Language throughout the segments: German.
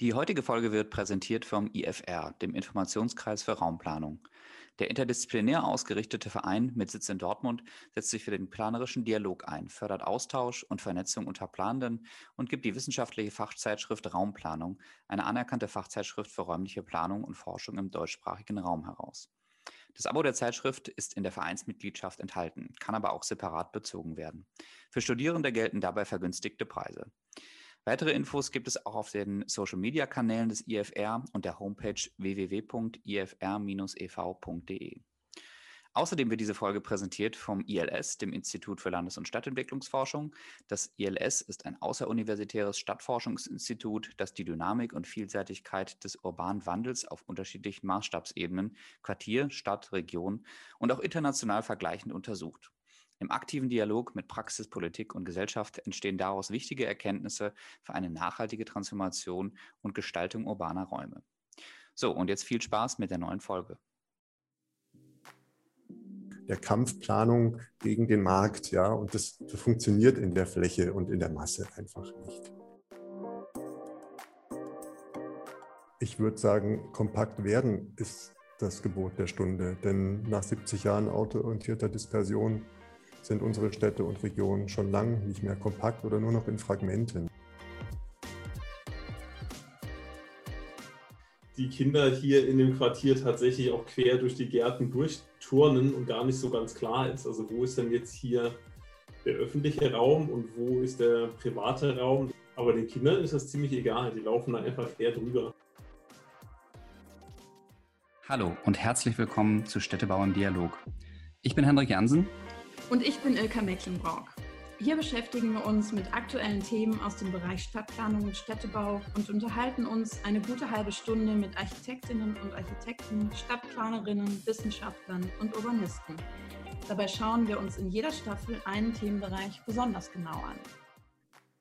Die heutige Folge wird präsentiert vom IFR, dem Informationskreis für Raumplanung. Der interdisziplinär ausgerichtete Verein mit Sitz in Dortmund setzt sich für den planerischen Dialog ein, fördert Austausch und Vernetzung unter Planenden und gibt die wissenschaftliche Fachzeitschrift Raumplanung, eine anerkannte Fachzeitschrift für räumliche Planung und Forschung im deutschsprachigen Raum heraus. Das Abo der Zeitschrift ist in der Vereinsmitgliedschaft enthalten, kann aber auch separat bezogen werden. Für Studierende gelten dabei vergünstigte Preise. Weitere Infos gibt es auch auf den Social-Media-Kanälen des IFR und der Homepage www.ifr-ev.de. Außerdem wird diese Folge präsentiert vom ILS, dem Institut für Landes- und Stadtentwicklungsforschung. Das ILS ist ein außeruniversitäres Stadtforschungsinstitut, das die Dynamik und Vielseitigkeit des urbanen Wandels auf unterschiedlichen Maßstabsebenen, Quartier, Stadt, Region und auch international vergleichend untersucht. Im aktiven Dialog mit Praxis, Politik und Gesellschaft entstehen daraus wichtige Erkenntnisse für eine nachhaltige Transformation und Gestaltung urbaner Räume. So, und jetzt viel Spaß mit der neuen Folge. Der Kampfplanung gegen den Markt, ja, und das, funktioniert in der Fläche und in der Masse einfach nicht. Ich würde sagen, kompakt werden ist das Gebot der Stunde, denn nach 70 Jahren autoorientierter Dispersion sind unsere Städte und Regionen schon lang nicht mehr kompakt oder nur noch in Fragmenten. Die Kinder hier in dem Quartier tatsächlich auch quer durch die Gärten durchturnen und gar nicht so ganz klar ist. Also wo ist denn jetzt hier der öffentliche Raum und wo ist der private Raum? Aber den Kindern ist das ziemlich egal, die laufen da einfach quer drüber. Hallo und herzlich willkommen zu Städtebau im Dialog. Ich bin Hendrik Jansen und ich bin Ilka Mecklenburg. Hier beschäftigen wir uns mit aktuellen Themen aus dem Bereich Stadtplanung und Städtebau und unterhalten uns eine gute halbe Stunde mit Architektinnen und Architekten, Stadtplanerinnen, Wissenschaftlern und Urbanisten. Dabei schauen wir uns in jeder Staffel einen Themenbereich besonders genau an.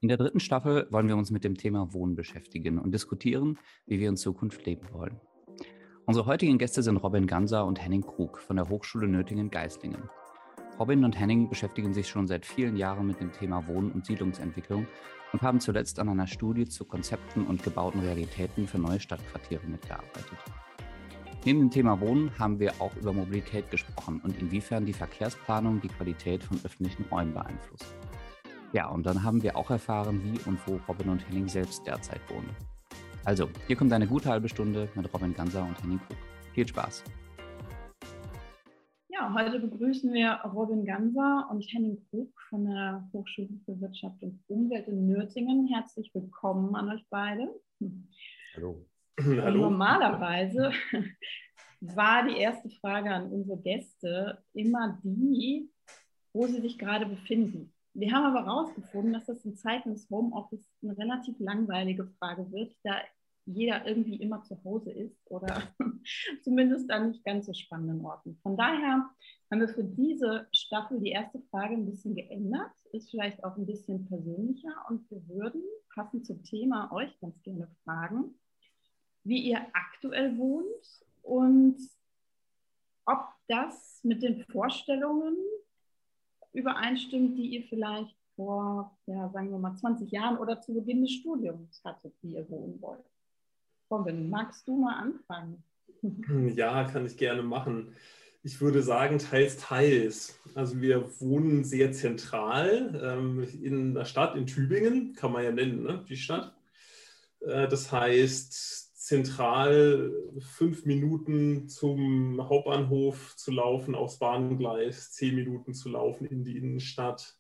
In der dritten Staffel wollen wir uns mit dem Thema Wohnen beschäftigen und diskutieren, wie wir in Zukunft leben wollen. Unsere heutigen Gäste sind Robin Ganser und Henning Krug von der Hochschule Nöttingen-Geislingen. Robin und Henning beschäftigen sich schon seit vielen Jahren mit dem Thema Wohn- und Siedlungsentwicklung und haben zuletzt an einer Studie zu Konzepten und gebauten Realitäten für neue Stadtquartiere mitgearbeitet. Neben dem Thema Wohnen haben wir auch über Mobilität gesprochen und inwiefern die Verkehrsplanung die Qualität von öffentlichen Räumen beeinflusst. Ja, und dann haben wir auch erfahren, wie und wo Robin und Henning selbst derzeit wohnen. Also, hier kommt eine gute halbe Stunde mit Robin Ganser und Henning Krug. Viel Spaß! Ja, heute begrüßen wir Robin Ganser und Henning Krug von der Hochschule für Wirtschaft und Umwelt in Nürtingen. Herzlich willkommen an euch beide. Hallo. Hallo. Normalerweise war die erste Frage an unsere Gäste immer die, wo sie sich gerade befinden. Wir haben aber herausgefunden, dass das in Zeiten des Homeoffice eine relativ langweilige Frage wird, da jeder irgendwie immer zu Hause ist oder zumindest an nicht ganz so spannenden Orten. Von daher haben wir für diese Staffel die erste Frage ein bisschen geändert, ist vielleicht auch ein bisschen persönlicher und wir würden passend zum Thema euch ganz gerne fragen, wie ihr aktuell wohnt und ob das mit den Vorstellungen übereinstimmt, die ihr vielleicht vor, ja, sagen wir mal, 20 Jahren oder zu Beginn des Studiums hattet, wie ihr wohnen wollt. Robin, magst du mal anfangen? Ja, kann ich gerne machen. Ich würde sagen, teils, teils. Also wir wohnen sehr zentral ähm, in der Stadt, in Tübingen, kann man ja nennen, ne? die Stadt. Äh, das heißt, zentral fünf Minuten zum Hauptbahnhof zu laufen, aufs Bahngleis, zehn Minuten zu laufen in die Innenstadt.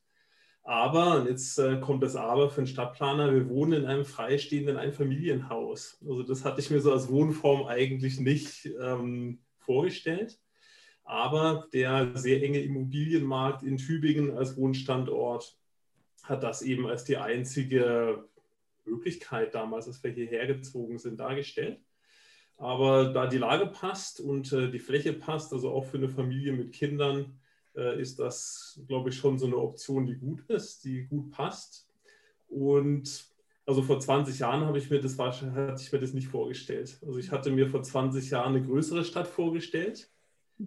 Aber, und jetzt äh, kommt das Aber für einen Stadtplaner, wir wohnen in einem freistehenden Einfamilienhaus. Also das hatte ich mir so als Wohnform eigentlich nicht ähm, vorgestellt. Aber der sehr enge Immobilienmarkt in Tübingen als Wohnstandort hat das eben als die einzige Möglichkeit damals, als wir hierher gezogen sind, dargestellt. Aber da die Lage passt und äh, die Fläche passt, also auch für eine Familie mit Kindern, ist das, glaube ich, schon so eine Option, die gut ist, die gut passt. Und also vor 20 Jahren habe ich mir das, hatte ich mir das nicht vorgestellt. Also ich hatte mir vor 20 Jahren eine größere Stadt vorgestellt,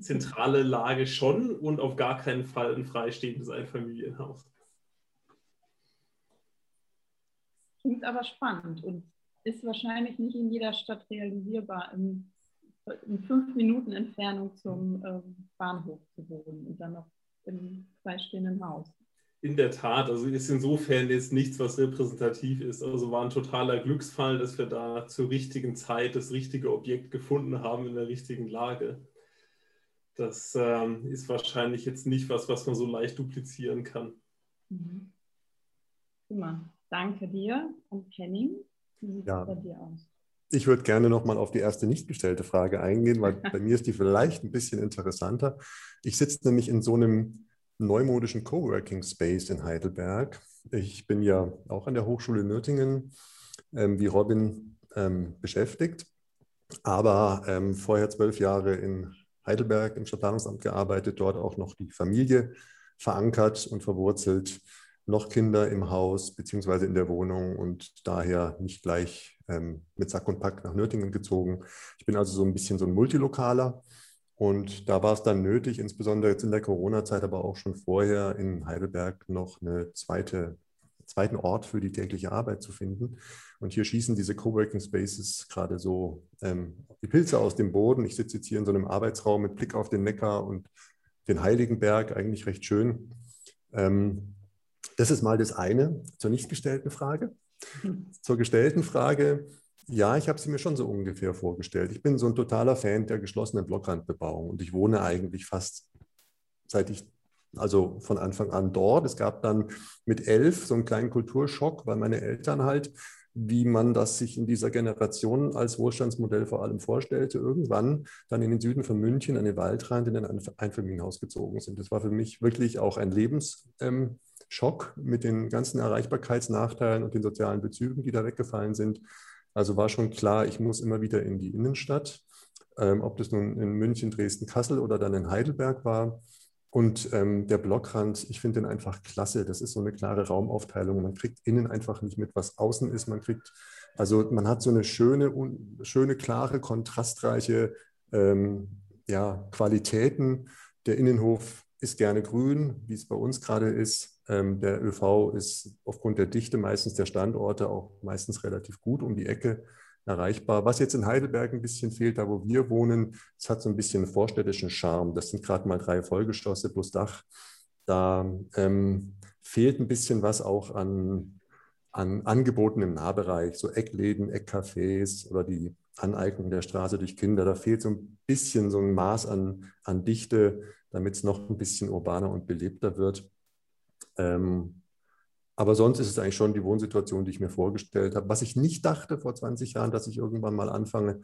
zentrale Lage schon und auf gar keinen Fall ein freistehendes Einfamilienhaus. Klingt aber spannend. Und ist wahrscheinlich nicht in jeder Stadt realisierbar, in, in fünf Minuten Entfernung zum ähm, Bahnhof zu wohnen und dann noch im freistehenden Haus. In der Tat, also ist insofern jetzt nichts, was repräsentativ ist. Also war ein totaler Glücksfall, dass wir da zur richtigen Zeit das richtige Objekt gefunden haben in der richtigen Lage. Das ähm, ist wahrscheinlich jetzt nicht was, was man so leicht duplizieren kann. Mhm. Prima. Danke dir und Henning. Wie sieht ja. es bei dir aus? Ich würde gerne nochmal auf die erste nicht gestellte Frage eingehen, weil bei mir ist die vielleicht ein bisschen interessanter. Ich sitze nämlich in so einem neumodischen Coworking Space in Heidelberg. Ich bin ja auch an der Hochschule Nürtingen, ähm, wie Robin, ähm, beschäftigt, aber ähm, vorher zwölf Jahre in Heidelberg im Stadtplanungsamt gearbeitet, dort auch noch die Familie verankert und verwurzelt noch Kinder im Haus beziehungsweise in der Wohnung und daher nicht gleich ähm, mit Sack und Pack nach Nürtingen gezogen. Ich bin also so ein bisschen so ein Multilokaler und da war es dann nötig, insbesondere jetzt in der Corona-Zeit, aber auch schon vorher in Heidelberg noch eine zweite zweiten Ort für die tägliche Arbeit zu finden. Und hier schießen diese Coworking Spaces gerade so ähm, die Pilze aus dem Boden. Ich sitze jetzt hier in so einem Arbeitsraum mit Blick auf den Neckar und den Heiligenberg, eigentlich recht schön. Ähm, das ist mal das eine zur nicht gestellten Frage. Zur gestellten Frage, ja, ich habe sie mir schon so ungefähr vorgestellt. Ich bin so ein totaler Fan der geschlossenen Blockrandbebauung und ich wohne eigentlich fast seit ich, also von Anfang an dort. Es gab dann mit elf so einen kleinen Kulturschock, weil meine Eltern halt, wie man das sich in dieser Generation als Wohlstandsmodell vor allem vorstellte, irgendwann dann in den Süden von München an den Waldrand in ein Einfamilienhaus gezogen sind. Das war für mich wirklich auch ein Lebens. Ähm, Schock mit den ganzen Erreichbarkeitsnachteilen und den sozialen Bezügen, die da weggefallen sind. Also war schon klar, ich muss immer wieder in die Innenstadt, ähm, ob das nun in München, Dresden, Kassel oder dann in Heidelberg war. Und ähm, der Blockrand, ich finde den einfach klasse. Das ist so eine klare Raumaufteilung. Man kriegt innen einfach nicht mit, was außen ist. Man kriegt, also man hat so eine schöne, schöne, klare, kontrastreiche ähm, ja, Qualitäten. Der Innenhof ist gerne grün, wie es bei uns gerade ist. Ähm, der ÖV ist aufgrund der Dichte meistens der Standorte auch meistens relativ gut um die Ecke erreichbar. Was jetzt in Heidelberg ein bisschen fehlt, da wo wir wohnen, es hat so ein bisschen vorstädtischen Charme. Das sind gerade mal drei Vollgeschosse plus Dach. Da ähm, fehlt ein bisschen was auch an, an Angeboten im Nahbereich, so Eckläden, Eckcafés oder die Aneignung der Straße durch Kinder. Da fehlt so ein bisschen so ein Maß an, an Dichte, damit es noch ein bisschen urbaner und belebter wird. Ähm, aber sonst ist es eigentlich schon die Wohnsituation, die ich mir vorgestellt habe. Was ich nicht dachte vor 20 Jahren, dass ich irgendwann mal anfange,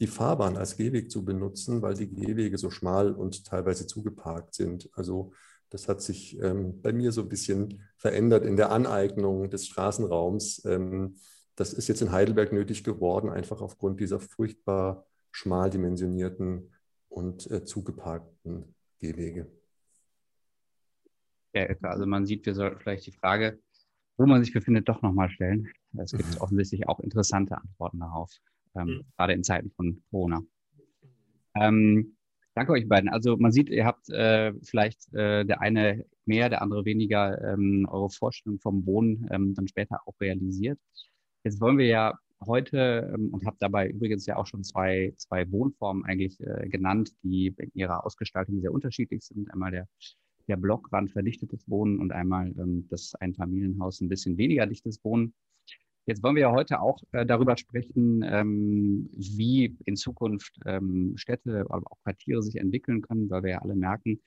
die Fahrbahn als Gehweg zu benutzen, weil die Gehwege so schmal und teilweise zugeparkt sind. Also das hat sich ähm, bei mir so ein bisschen verändert in der Aneignung des Straßenraums. Ähm, das ist jetzt in Heidelberg nötig geworden, einfach aufgrund dieser furchtbar schmal dimensionierten und äh, zugeparkten Gehwege. Ja, also man sieht, wir sollten vielleicht die Frage, wo man sich befindet, doch nochmal stellen. Es gibt mhm. offensichtlich auch interessante Antworten darauf, ähm, mhm. gerade in Zeiten von Corona. Ähm, danke euch beiden. Also man sieht, ihr habt äh, vielleicht äh, der eine mehr, der andere weniger ähm, eure Vorstellung vom Wohnen ähm, dann später auch realisiert. Jetzt wollen wir ja heute ähm, und habe dabei übrigens ja auch schon zwei, zwei Wohnformen eigentlich äh, genannt, die in ihrer Ausgestaltung sehr unterschiedlich sind. Einmal der der Blockrand verdichtetes Wohnen und einmal ähm, das Einfamilienhaus ein bisschen weniger dichtes Wohnen. Jetzt wollen wir ja heute auch äh, darüber sprechen, ähm, wie in Zukunft ähm, Städte, aber auch Quartiere sich entwickeln können, weil wir ja alle merken,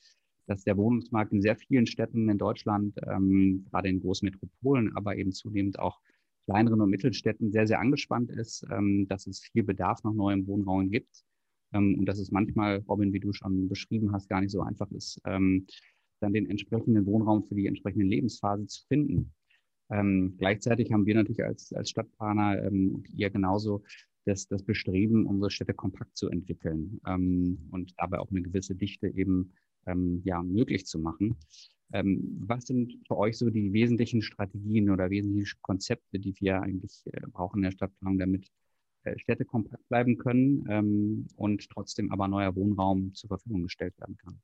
dass der Wohnungsmarkt in sehr vielen Städten in Deutschland, ähm, gerade in Großmetropolen, aber eben zunehmend auch kleineren und Mittelstädten sehr, sehr angespannt ist, ähm, dass es viel Bedarf nach neuem Wohnraum gibt ähm, und dass es manchmal, Robin, wie du schon beschrieben hast, gar nicht so einfach ist, ähm, dann den entsprechenden Wohnraum für die entsprechende Lebensphase zu finden. Ähm, gleichzeitig haben wir natürlich als, als Stadtplaner ähm, und ihr genauso das, das Bestreben, unsere Städte kompakt zu entwickeln ähm, und dabei auch eine gewisse Dichte eben ja, möglich zu machen. Ähm, was sind für euch so die wesentlichen Strategien oder wesentlichen Konzepte, die wir eigentlich äh, brauchen in der Stadtplanung, damit äh, Städte kompakt bleiben können ähm, und trotzdem aber neuer Wohnraum zur Verfügung gestellt werden kann?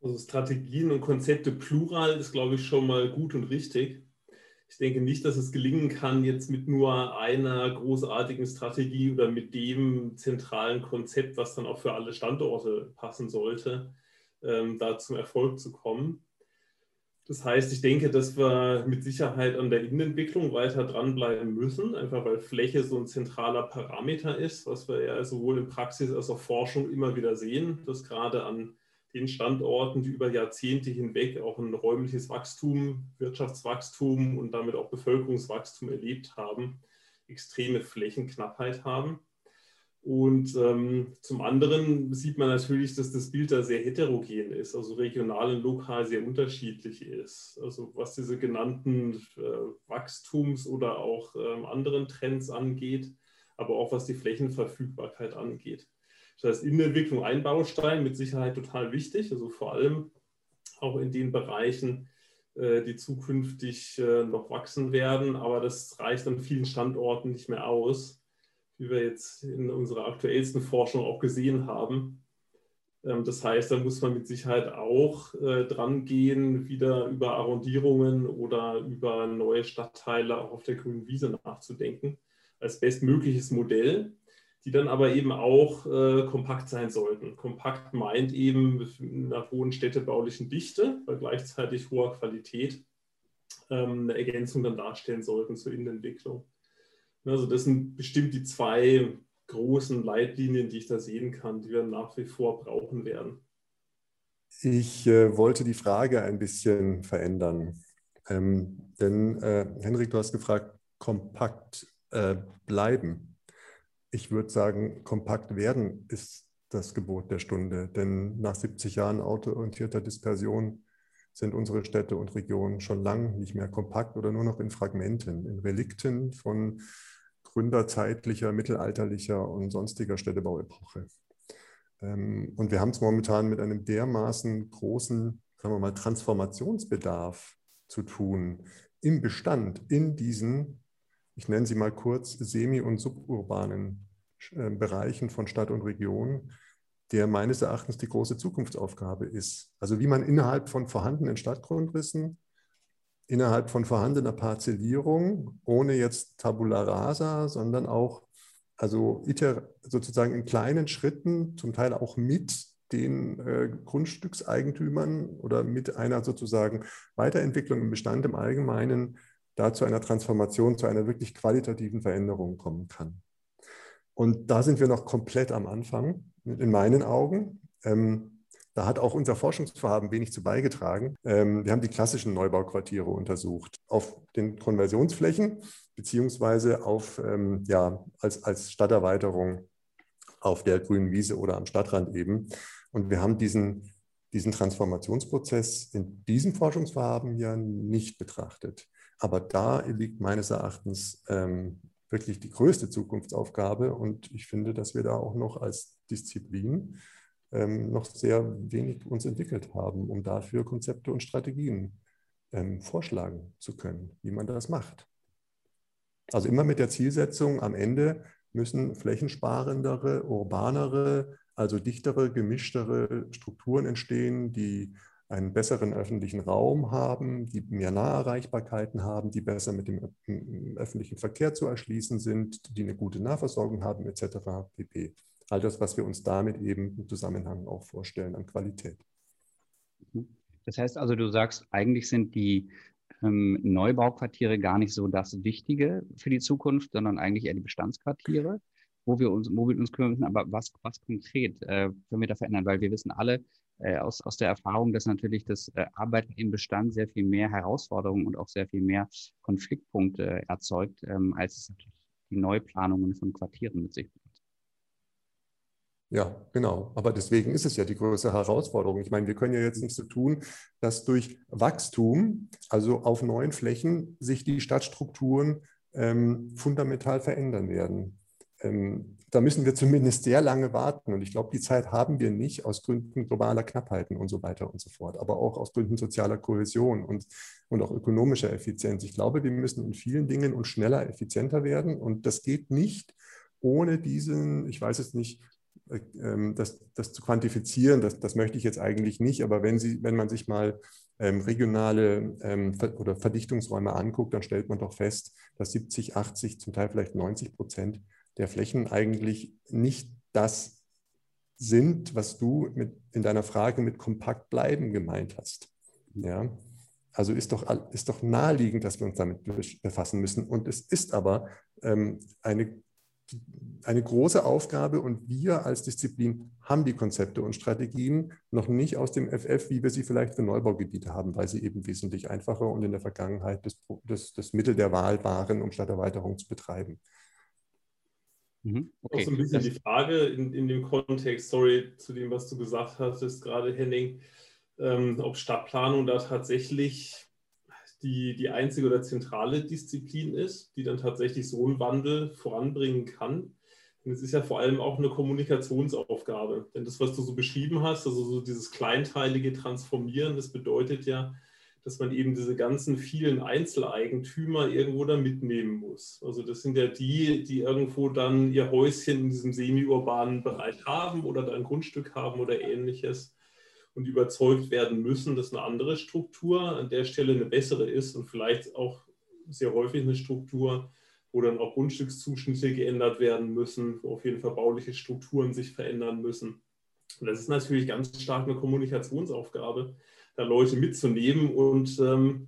Also Strategien und Konzepte plural ist, glaube ich, schon mal gut und richtig. Ich denke nicht, dass es gelingen kann, jetzt mit nur einer großartigen Strategie oder mit dem zentralen Konzept, was dann auch für alle Standorte passen sollte, ähm, da zum Erfolg zu kommen. Das heißt, ich denke, dass wir mit Sicherheit an der Innenentwicklung weiter dranbleiben müssen, einfach weil Fläche so ein zentraler Parameter ist, was wir ja sowohl in Praxis als auch Forschung immer wieder sehen, dass gerade an den Standorten, die über Jahrzehnte hinweg auch ein räumliches Wachstum, Wirtschaftswachstum und damit auch Bevölkerungswachstum erlebt haben, extreme Flächenknappheit haben. Und ähm, zum anderen sieht man natürlich, dass das Bild da sehr heterogen ist, also regional und lokal sehr unterschiedlich ist. Also was diese genannten äh, Wachstums- oder auch ähm, anderen Trends angeht, aber auch was die Flächenverfügbarkeit angeht. Das heißt, Innenentwicklung ein Baustein, mit Sicherheit total wichtig, also vor allem auch in den Bereichen, äh, die zukünftig äh, noch wachsen werden, aber das reicht an vielen Standorten nicht mehr aus wie wir jetzt in unserer aktuellsten Forschung auch gesehen haben. Ähm, das heißt, da muss man mit Sicherheit auch äh, dran gehen, wieder über Arrondierungen oder über neue Stadtteile auch auf der grünen Wiese nachzudenken, als bestmögliches Modell, die dann aber eben auch äh, kompakt sein sollten. Kompakt meint eben einer hohen städtebaulichen Dichte bei gleichzeitig hoher Qualität ähm, eine Ergänzung dann darstellen sollten zur Innenentwicklung. Also das sind bestimmt die zwei großen Leitlinien, die ich da sehen kann, die wir nach wie vor brauchen werden. Ich äh, wollte die Frage ein bisschen verändern. Ähm, denn, äh, Henrik, du hast gefragt, kompakt äh, bleiben. Ich würde sagen, kompakt werden ist das Gebot der Stunde. Denn nach 70 Jahren autoorientierter Dispersion sind unsere Städte und Regionen schon lang nicht mehr kompakt oder nur noch in Fragmenten, in Relikten von gründerzeitlicher, mittelalterlicher und sonstiger Städtebauepoche. Ähm, und wir haben es momentan mit einem dermaßen großen, sagen wir mal, Transformationsbedarf zu tun im Bestand, in diesen, ich nenne sie mal kurz, semi- und suburbanen äh, Bereichen von Stadt und Region, der meines Erachtens die große Zukunftsaufgabe ist. Also wie man innerhalb von vorhandenen Stadtgrundrissen, innerhalb von vorhandener Parzellierung, ohne jetzt Tabula rasa, sondern auch also sozusagen in kleinen Schritten, zum Teil auch mit den äh, Grundstückseigentümern oder mit einer sozusagen Weiterentwicklung im Bestand im Allgemeinen da zu einer Transformation, zu einer wirklich qualitativen Veränderung kommen kann. Und da sind wir noch komplett am Anfang in meinen Augen. Ähm, da hat auch unser Forschungsvorhaben wenig zu beigetragen. Ähm, wir haben die klassischen Neubauquartiere untersucht auf den Konversionsflächen beziehungsweise auf, ähm, ja, als, als Stadterweiterung auf der grünen Wiese oder am Stadtrand eben. Und wir haben diesen, diesen Transformationsprozess in diesem Forschungsvorhaben ja nicht betrachtet. Aber da liegt meines Erachtens ähm, wirklich die größte Zukunftsaufgabe. Und ich finde, dass wir da auch noch als Disziplin ähm, noch sehr wenig uns entwickelt haben, um dafür Konzepte und Strategien ähm, vorschlagen zu können, wie man das macht. Also immer mit der Zielsetzung, am Ende müssen flächensparendere, urbanere, also dichtere, gemischtere Strukturen entstehen, die einen besseren öffentlichen Raum haben, die mehr Naherreichbarkeiten haben, die besser mit dem öffentlichen Verkehr zu erschließen sind, die eine gute Nahversorgung haben, etc. pp. All das, was wir uns damit eben im Zusammenhang auch vorstellen an Qualität. Das heißt also, du sagst, eigentlich sind die ähm, Neubauquartiere gar nicht so das Wichtige für die Zukunft, sondern eigentlich eher die Bestandsquartiere, wo wir uns, wo wir uns kümmern müssen. Aber was, was konkret äh, können wir da verändern? Weil wir wissen alle, äh, aus, aus der Erfahrung, dass natürlich das äh, Arbeiten im Bestand sehr viel mehr Herausforderungen und auch sehr viel mehr Konfliktpunkte erzeugt, ähm, als es natürlich die Neuplanungen von Quartieren mit sich bringt. Ja, genau. Aber deswegen ist es ja die größte Herausforderung. Ich meine, wir können ja jetzt nicht so tun, dass durch Wachstum, also auf neuen Flächen, sich die Stadtstrukturen ähm, fundamental verändern werden. Ähm, da müssen wir zumindest sehr lange warten. Und ich glaube, die Zeit haben wir nicht aus Gründen globaler Knappheiten und so weiter und so fort, aber auch aus Gründen sozialer Kohäsion und, und auch ökonomischer Effizienz. Ich glaube, wir müssen in vielen Dingen und schneller effizienter werden. Und das geht nicht ohne diesen, ich weiß es nicht, das, das zu quantifizieren, das, das möchte ich jetzt eigentlich nicht, aber wenn, Sie, wenn man sich mal ähm, regionale ähm, oder Verdichtungsräume anguckt, dann stellt man doch fest, dass 70, 80, zum Teil vielleicht 90 Prozent der Flächen eigentlich nicht das sind, was du mit, in deiner Frage mit kompakt bleiben gemeint hast. Ja? Also ist doch, ist doch naheliegend, dass wir uns damit befassen müssen. Und es ist aber ähm, eine eine große Aufgabe und wir als Disziplin haben die Konzepte und Strategien noch nicht aus dem FF, wie wir sie vielleicht für Neubaugebiete haben, weil sie eben wesentlich einfacher und in der Vergangenheit das, das, das Mittel der Wahl waren, um Stadterweiterung zu betreiben. Mhm. Okay. Auch so ein bisschen die Frage in, in dem Kontext, sorry, zu dem, was du gesagt hast, ist gerade Henning, ähm, ob Stadtplanung da tatsächlich die, die einzige oder zentrale Disziplin ist, die dann tatsächlich so einen Wandel voranbringen kann. Und es ist ja vor allem auch eine Kommunikationsaufgabe. Denn das, was du so beschrieben hast, also so dieses kleinteilige Transformieren, das bedeutet ja, dass man eben diese ganzen vielen Einzeleigentümer irgendwo da mitnehmen muss. Also das sind ja die, die irgendwo dann ihr Häuschen in diesem semi-urbanen Bereich haben oder da ein Grundstück haben oder ähnliches und überzeugt werden müssen, dass eine andere Struktur an der Stelle eine bessere ist und vielleicht auch sehr häufig eine Struktur, wo dann auch Grundstückszuschnitte geändert werden müssen, wo auf jeden Fall bauliche Strukturen sich verändern müssen. Und das ist natürlich ganz stark eine Kommunikationsaufgabe, da Leute mitzunehmen und ähm,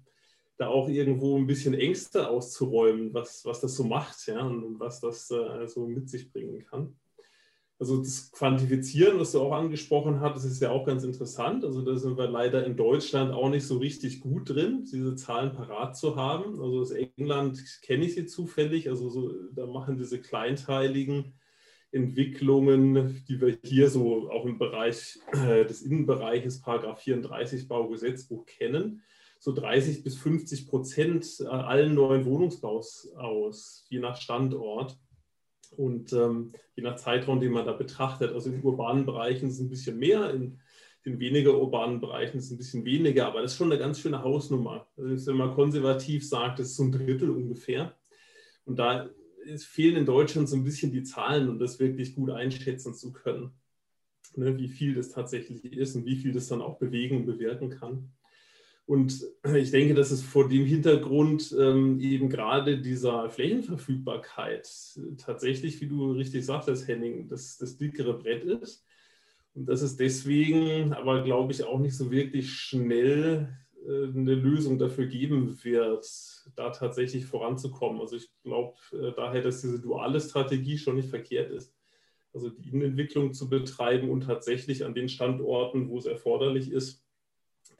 da auch irgendwo ein bisschen Ängste auszuräumen, was, was das so macht ja, und was das äh, so mit sich bringen kann. Also das Quantifizieren, was du auch angesprochen das ist ja auch ganz interessant. Also da sind wir leider in Deutschland auch nicht so richtig gut drin, diese Zahlen parat zu haben. Also aus England kenne ich sie zufällig. Also so, da machen diese kleinteiligen Entwicklungen, die wir hier so auch im Bereich äh, des Innenbereiches, Paragraph 34 Baugesetzbuch kennen, so 30 bis 50 Prozent allen neuen Wohnungsbaus aus, je nach Standort. Und ähm, je nach Zeitraum, den man da betrachtet, also in urbanen Bereichen ist es ein bisschen mehr, in den weniger urbanen Bereichen ist es ein bisschen weniger, aber das ist schon eine ganz schöne Hausnummer. Also wenn man konservativ sagt, das ist so ein Drittel ungefähr. Und da fehlen in Deutschland so ein bisschen die Zahlen, um das wirklich gut einschätzen zu können, ne, wie viel das tatsächlich ist und wie viel das dann auch bewegen und bewirken kann. Und ich denke, dass es vor dem Hintergrund ähm, eben gerade dieser Flächenverfügbarkeit tatsächlich, wie du richtig sagtest, Henning, das, das dickere Brett ist. Und dass es deswegen aber, glaube ich, auch nicht so wirklich schnell äh, eine Lösung dafür geben wird, da tatsächlich voranzukommen. Also ich glaube äh, daher, dass diese duale Strategie schon nicht verkehrt ist. Also die Innenentwicklung zu betreiben und tatsächlich an den Standorten, wo es erforderlich ist,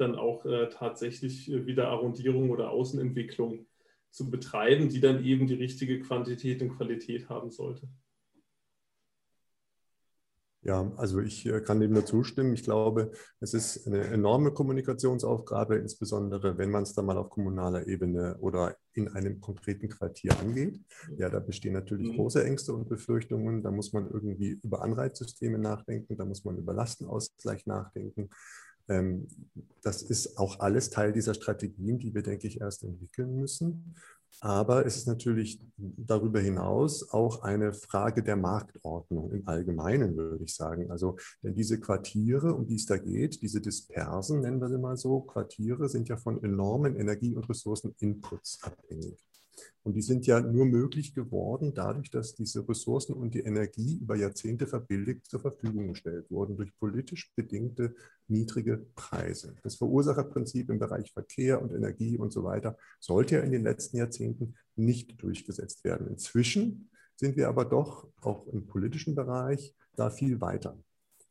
dann auch äh, tatsächlich äh, wieder Arrondierung oder Außenentwicklung zu betreiben, die dann eben die richtige Quantität und Qualität haben sollte. Ja, also ich äh, kann dem nur zustimmen. Ich glaube, es ist eine enorme Kommunikationsaufgabe, insbesondere wenn man es dann mal auf kommunaler Ebene oder in einem konkreten Quartier angeht. Ja, da bestehen natürlich mhm. große Ängste und Befürchtungen. Da muss man irgendwie über Anreizsysteme nachdenken, da muss man über Lastenausgleich nachdenken. Ähm, das ist auch alles Teil dieser Strategien, die wir, denke ich, erst entwickeln müssen. Aber es ist natürlich darüber hinaus auch eine Frage der Marktordnung im Allgemeinen, würde ich sagen. Also, denn diese Quartiere, um die es da geht, diese Dispersen, nennen wir sie mal so, Quartiere sind ja von enormen Energie- und Ressourceninputs abhängig. Und die sind ja nur möglich geworden dadurch, dass diese Ressourcen und die Energie über Jahrzehnte verbilligt zur Verfügung gestellt wurden durch politisch bedingte niedrige Preise. Das Verursacherprinzip im Bereich Verkehr und Energie und so weiter sollte ja in den letzten Jahrzehnten nicht durchgesetzt werden. Inzwischen sind wir aber doch auch im politischen Bereich da viel weiter.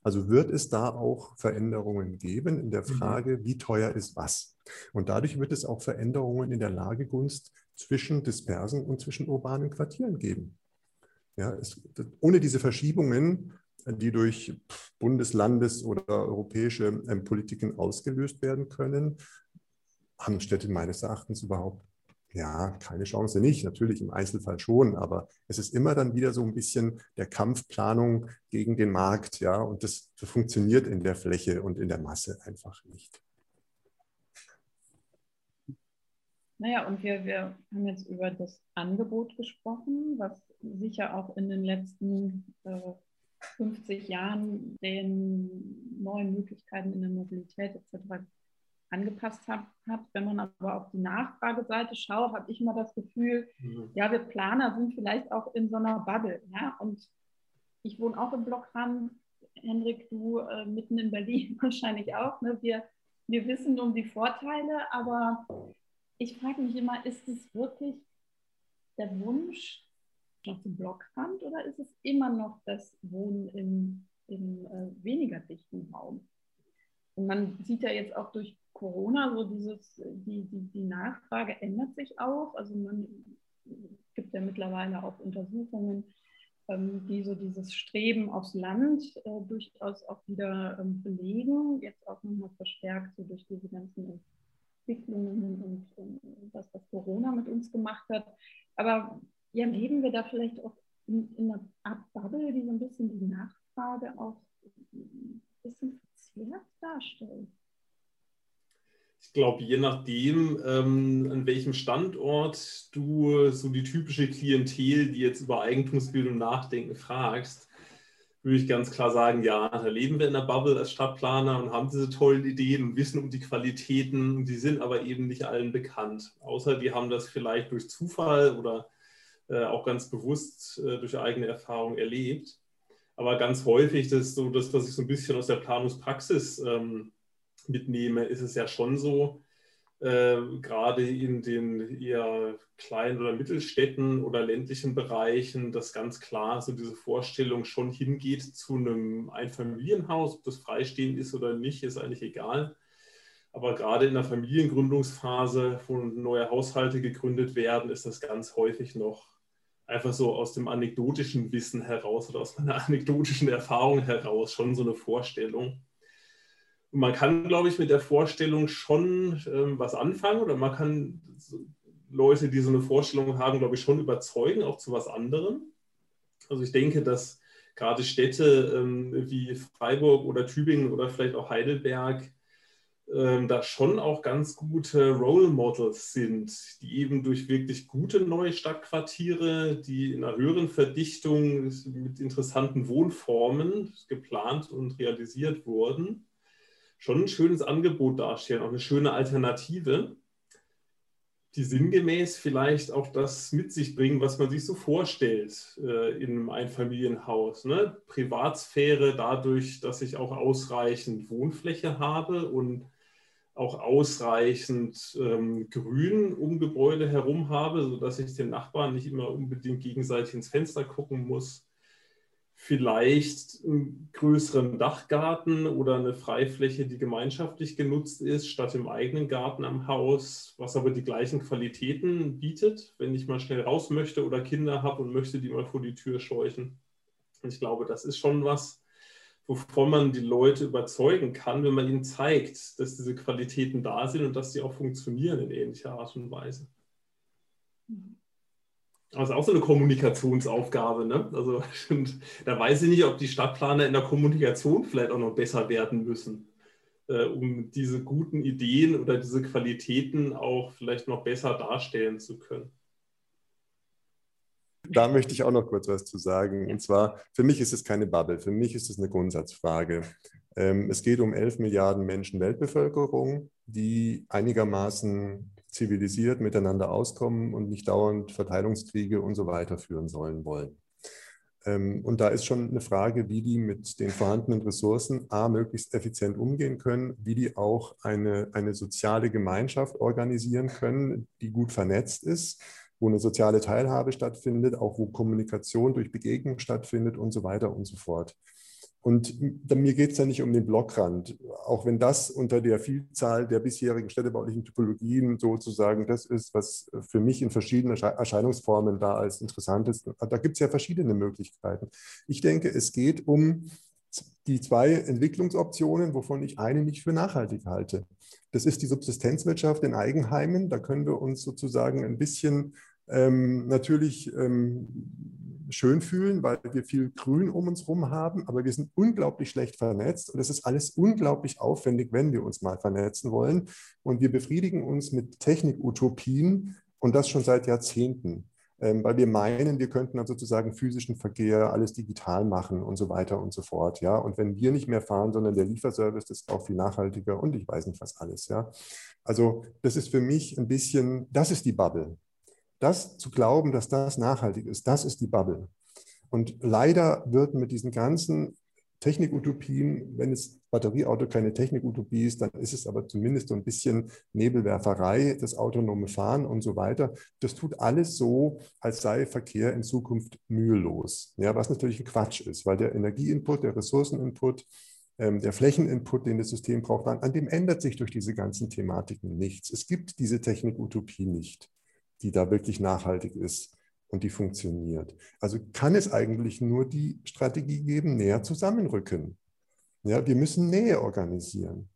Also wird es da auch Veränderungen geben in der mhm. Frage, wie teuer ist was? Und dadurch wird es auch Veränderungen in der Lagegunst zwischen dispersen und zwischen urbanen Quartieren geben. Ja, es, ohne diese Verschiebungen, die durch Bundeslandes- oder europäische ähm, Politiken ausgelöst werden können, haben Städte meines Erachtens überhaupt ja, keine Chance nicht. Natürlich im Einzelfall schon, aber es ist immer dann wieder so ein bisschen der Kampfplanung gegen den Markt, ja, und das funktioniert in der Fläche und in der Masse einfach nicht. Naja, und wir, wir haben jetzt über das Angebot gesprochen, was sicher auch in den letzten äh, 50 Jahren den neuen Möglichkeiten in der Mobilität etc. angepasst hat. Wenn man aber auf die Nachfrageseite schaut, habe ich immer das Gefühl, mhm. ja, wir Planer sind vielleicht auch in so einer Bubble. Ja? Und ich wohne auch im Blockrand. Hendrik, du äh, mitten in Berlin wahrscheinlich auch. Ne? Wir, wir wissen um die Vorteile, aber ich frage mich immer, ist es wirklich der Wunsch noch zum Blockrand oder ist es immer noch das Wohnen im, im äh, weniger dichten Raum? Und man sieht ja jetzt auch durch Corona so dieses, die, die, die Nachfrage ändert sich auch. Also man gibt ja mittlerweile auch Untersuchungen, ähm, die so dieses Streben aufs Land äh, durchaus auch wieder ähm, belegen. Jetzt auch nochmal verstärkt so durch diese ganzen Entwicklungen und, und das, was Corona mit uns gemacht hat. Aber ja, leben wir da vielleicht auch in, in einer Art Bubble, die so ein bisschen die Nachfrage auch ein bisschen verzerrt darstellt? Ich glaube, je nachdem, ähm, an welchem Standort du so die typische Klientel, die jetzt über Eigentumsbildung nachdenken, fragst, würde ich ganz klar sagen, ja, da leben wir in der Bubble als Stadtplaner und haben diese tollen Ideen und wissen um die Qualitäten, die sind aber eben nicht allen bekannt. Außer die haben das vielleicht durch Zufall oder äh, auch ganz bewusst äh, durch eigene Erfahrung erlebt. Aber ganz häufig, das ist so das, was ich so ein bisschen aus der Planungspraxis ähm, mitnehme, ist es ja schon so, äh, gerade in den eher kleinen oder Mittelstädten oder ländlichen Bereichen, dass ganz klar so diese Vorstellung schon hingeht zu einem Einfamilienhaus, ob das freistehend ist oder nicht, ist eigentlich egal. Aber gerade in der Familiengründungsphase, wo neue Haushalte gegründet werden, ist das ganz häufig noch einfach so aus dem anekdotischen Wissen heraus oder aus meiner anekdotischen Erfahrung heraus schon so eine Vorstellung. Man kann, glaube ich, mit der Vorstellung schon ähm, was anfangen oder man kann Leute, die so eine Vorstellung haben, glaube ich, schon überzeugen, auch zu was anderem. Also ich denke, dass gerade Städte ähm, wie Freiburg oder Tübingen oder vielleicht auch Heidelberg ähm, da schon auch ganz gute Role Models sind, die eben durch wirklich gute neue Stadtquartiere, die in einer höheren Verdichtung mit interessanten Wohnformen geplant und realisiert wurden, schon ein schönes Angebot darstellen, auch eine schöne Alternative, die sinngemäß vielleicht auch das mit sich bringen, was man sich so vorstellt äh, in einem Einfamilienhaus. Ne? Privatsphäre dadurch, dass ich auch ausreichend Wohnfläche habe und auch ausreichend ähm, Grün um Gebäude herum habe, sodass ich den Nachbarn nicht immer unbedingt gegenseitig ins Fenster gucken muss vielleicht einen größeren Dachgarten oder eine Freifläche, die gemeinschaftlich genutzt ist, statt im eigenen Garten am Haus, was aber die gleichen Qualitäten bietet, wenn ich mal schnell raus möchte oder Kinder habe und möchte die mal vor die Tür scheuchen. Und ich glaube, das ist schon was, wovon man die Leute überzeugen kann, wenn man ihnen zeigt, dass diese Qualitäten da sind und dass sie auch funktionieren in ähnlicher Art und Weise. Mhm. Also auch so eine Kommunikationsaufgabe. Ne? Also da weiß ich nicht, ob die Stadtplaner in der Kommunikation vielleicht auch noch besser werden müssen, äh, um diese guten Ideen oder diese Qualitäten auch vielleicht noch besser darstellen zu können. Da möchte ich auch noch kurz was zu sagen. Und zwar, für mich ist es keine Bubble, für mich ist es eine Grundsatzfrage. Ähm, es geht um 11 Milliarden Menschen Weltbevölkerung, die einigermaßen zivilisiert miteinander auskommen und nicht dauernd Verteilungskriege und so weiter führen sollen wollen. Ähm, und da ist schon eine Frage, wie die mit den vorhandenen Ressourcen A, möglichst effizient umgehen können, wie die auch eine, eine soziale Gemeinschaft organisieren können, die gut vernetzt ist, wo eine soziale Teilhabe stattfindet, auch wo Kommunikation durch Begegnung stattfindet und so weiter und so fort. Und mir geht es ja nicht um den Blockrand, auch wenn das unter der Vielzahl der bisherigen städtebaulichen Typologien sozusagen das ist, was für mich in verschiedenen Erscheinungsformen da als interessant ist. Da gibt es ja verschiedene Möglichkeiten. Ich denke, es geht um die zwei Entwicklungsoptionen, wovon ich eine nicht für nachhaltig halte. Das ist die Subsistenzwirtschaft in Eigenheimen. Da können wir uns sozusagen ein bisschen ähm, natürlich ähm, schön fühlen, weil wir viel Grün um uns herum haben, aber wir sind unglaublich schlecht vernetzt und es ist alles unglaublich aufwendig, wenn wir uns mal vernetzen wollen. Und wir befriedigen uns mit Technikutopien und das schon seit Jahrzehnten. ähm, weil wir meinen, wir könnten dann sozusagen physischen Verkehr alles digital machen und so weiter und so fort. Ja? Und wenn wir nicht mehr fahren, sondern der Lieferservice, das ist auch viel nachhaltiger und ich weiß nicht was alles. Ja? Also das ist für mich ein bisschen, das ist die Bubble. Das zu glauben, dass das nachhaltig ist, das ist die Bubble. Und leider wird mit diesen ganzen Technikutopien, wenn es Batterieauto keine Technikutopie ist, dann ist es aber zumindest so ein bisschen Nebelwerferei, das autonome Fahren und so weiter. Das tut alles so, als sei Verkehr in Zukunft mühelos. Ja, was natürlich ein Quatsch ist, weil der Energieinput, der Ressourceninput, ähm, der Flächeninput, den das System braucht, an dem ändert sich durch diese ganzen Thematiken nichts. Es gibt diese Technikutopie nicht, die da wirklich nachhaltig ist und die funktioniert. Also kann es eigentlich nur die Strategie geben, näher zusammenrücken. Ja, wir müssen Nähe organisieren.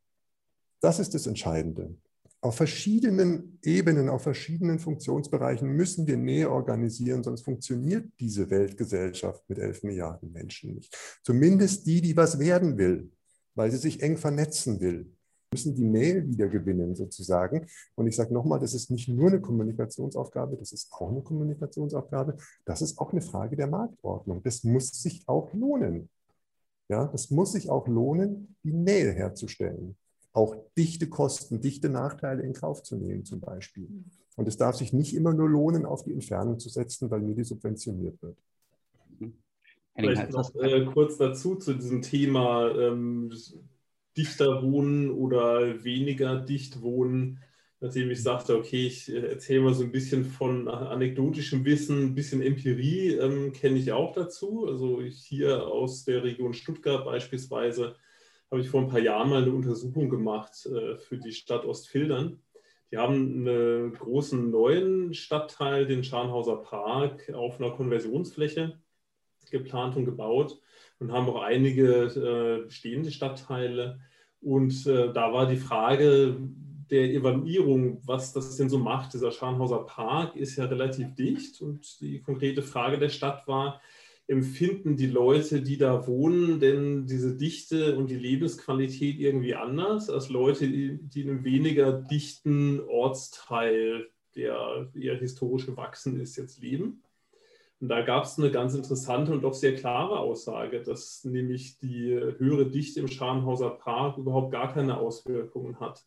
Das ist das Entscheidende. Auf verschiedenen Ebenen, auf verschiedenen Funktionsbereichen müssen wir Nähe organisieren, sonst funktioniert diese Weltgesellschaft mit elf Milliarden Menschen nicht. Zumindest die, die was werden will, weil sie sich eng vernetzen will müssen die Nähe wiedergewinnen sozusagen. Und ich sage nochmal, das ist nicht nur eine Kommunikationsaufgabe, das ist auch eine Kommunikationsaufgabe, das ist auch eine Frage der Marktordnung. Das muss sich auch lohnen. Ja, das muss sich auch lohnen, die Nähe herzustellen. Auch dichte Kosten, dichte Nachteile in Kauf zu nehmen zum Beispiel. Und es darf sich nicht immer nur lohnen, auf die Entfernung zu setzen, weil mir die subventioniert wird. Vielleicht noch äh, kurz dazu zu diesem Thema ähm, dichter wohnen oder weniger dicht wohnen, nachdem ich sagte, okay, ich äh, erzähle mal so ein bisschen von anekdotischem Wissen, ein bisschen Empirie ähm, kenne ich auch dazu. Also hier aus der Region Stuttgart beispielsweise habe ich vor ein paar Jahren mal eine Untersuchung gemacht äh, für die Stadt Ostfildern. Die haben einen großen neuen Stadtteil, den Scharnhauser Park, auf einer Konversionsfläche geplant und gebaut und haben auch einige äh, bestehende Stadtteile. Und äh, da war die Frage der Evaluierung, was das denn so macht. Dieser Scharnhauser Park ist ja relativ dicht und die konkrete Frage der Stadt war, empfinden die Leute, die da wohnen, denn diese Dichte und die Lebensqualität irgendwie anders als Leute, die, die in einem weniger dichten Ortsteil, der eher historisch gewachsen ist, jetzt leben? Und da gab es eine ganz interessante und doch sehr klare Aussage, dass nämlich die höhere Dichte im Scharnhauser Park überhaupt gar keine Auswirkungen hat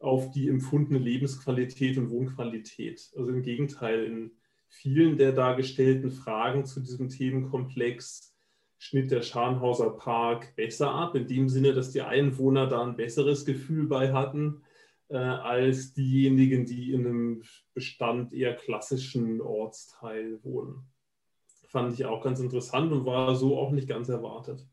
auf die empfundene Lebensqualität und Wohnqualität. Also im Gegenteil, in vielen der dargestellten Fragen zu diesem Themenkomplex schnitt der Scharnhauser Park besser ab, in dem Sinne, dass die Einwohner da ein besseres Gefühl bei hatten, äh, als diejenigen, die in einem Bestand eher klassischen Ortsteil wohnen fand ich auch ganz interessant und war so auch nicht ganz erwartet.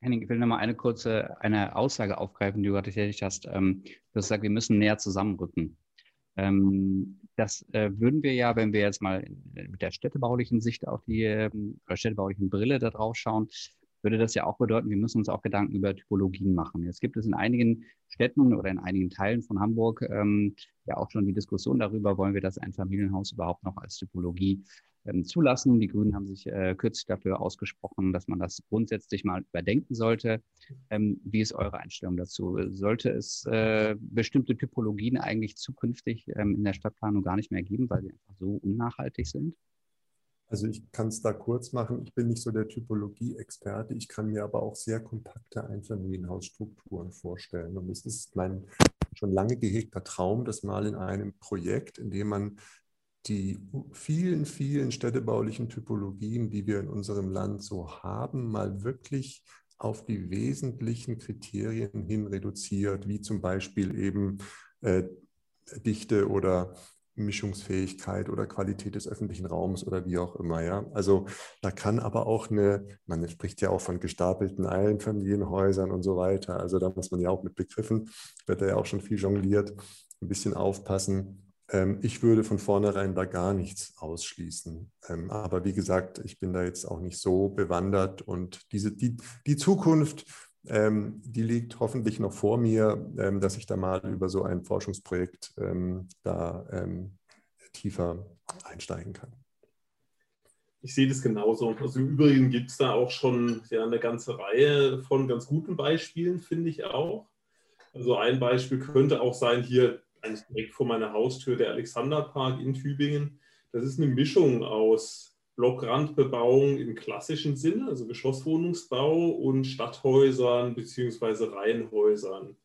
Henning, ich will nochmal eine kurze eine Aussage aufgreifen, die du gerade tätig hast. Ähm, du hast gesagt, wir müssen näher zusammenrücken. Ähm, das äh, würden wir ja, wenn wir jetzt mal mit der städtebaulichen Sicht auf die oder städtebaulichen Brille da drauf schauen, würde das ja auch bedeuten, wir müssen uns auch Gedanken über Typologien machen. Jetzt gibt es in einigen Städten oder in einigen Teilen von Hamburg ähm, ja auch schon die Diskussion darüber, wollen wir das ein Familienhaus überhaupt noch als Typologie ähm, zulassen. Die Grünen haben sich äh, kürzlich dafür ausgesprochen, dass man das grundsätzlich mal überdenken sollte. Ähm, wie ist eure Einstellung dazu? Sollte es äh, bestimmte Typologien eigentlich zukünftig ähm, in der Stadtplanung gar nicht mehr geben, weil sie einfach so unnachhaltig sind? Also ich kann es da kurz machen. Ich bin nicht so der Typologie-Experte. Ich kann mir aber auch sehr kompakte Einfamilienhausstrukturen vorstellen. Und es ist mein schon lange gehegter Traum, das mal in einem Projekt, in dem man die vielen, vielen städtebaulichen Typologien, die wir in unserem Land so haben, mal wirklich auf die wesentlichen Kriterien hin reduziert, wie zum Beispiel eben äh, Dichte oder Mischungsfähigkeit oder Qualität des öffentlichen Raums oder wie auch immer. Ja? Also da kann aber auch eine, man spricht ja auch von gestapelten Einfamilienhäusern und so weiter. Also da muss man ja auch mit Begriffen, wird da ja auch schon viel jongliert, ein bisschen aufpassen. Ähm, ich würde von vornherein da gar nichts ausschließen. Ähm, aber wie gesagt, ich bin da jetzt auch nicht so bewandert und diese, die, die Zukunft, ähm, die liegt hoffentlich noch vor mir, ähm, dass ich da mal über so ein Forschungsprojekt ähm, da ähm, tiefer einsteigen kann. Ich sehe das genauso. Also im Übrigen gibt es da auch schon ja, eine ganze Reihe von ganz guten Beispielen, finde ich auch. Also ein Beispiel könnte auch sein, hier eigentlich direkt vor meiner Haustür der Alexanderpark in Tübingen. Das ist eine Mischung aus Blockrandbebauung im klassischen Sinne, also Geschosswohnungsbau und Stadthäusern bzw. Reihenhäusern.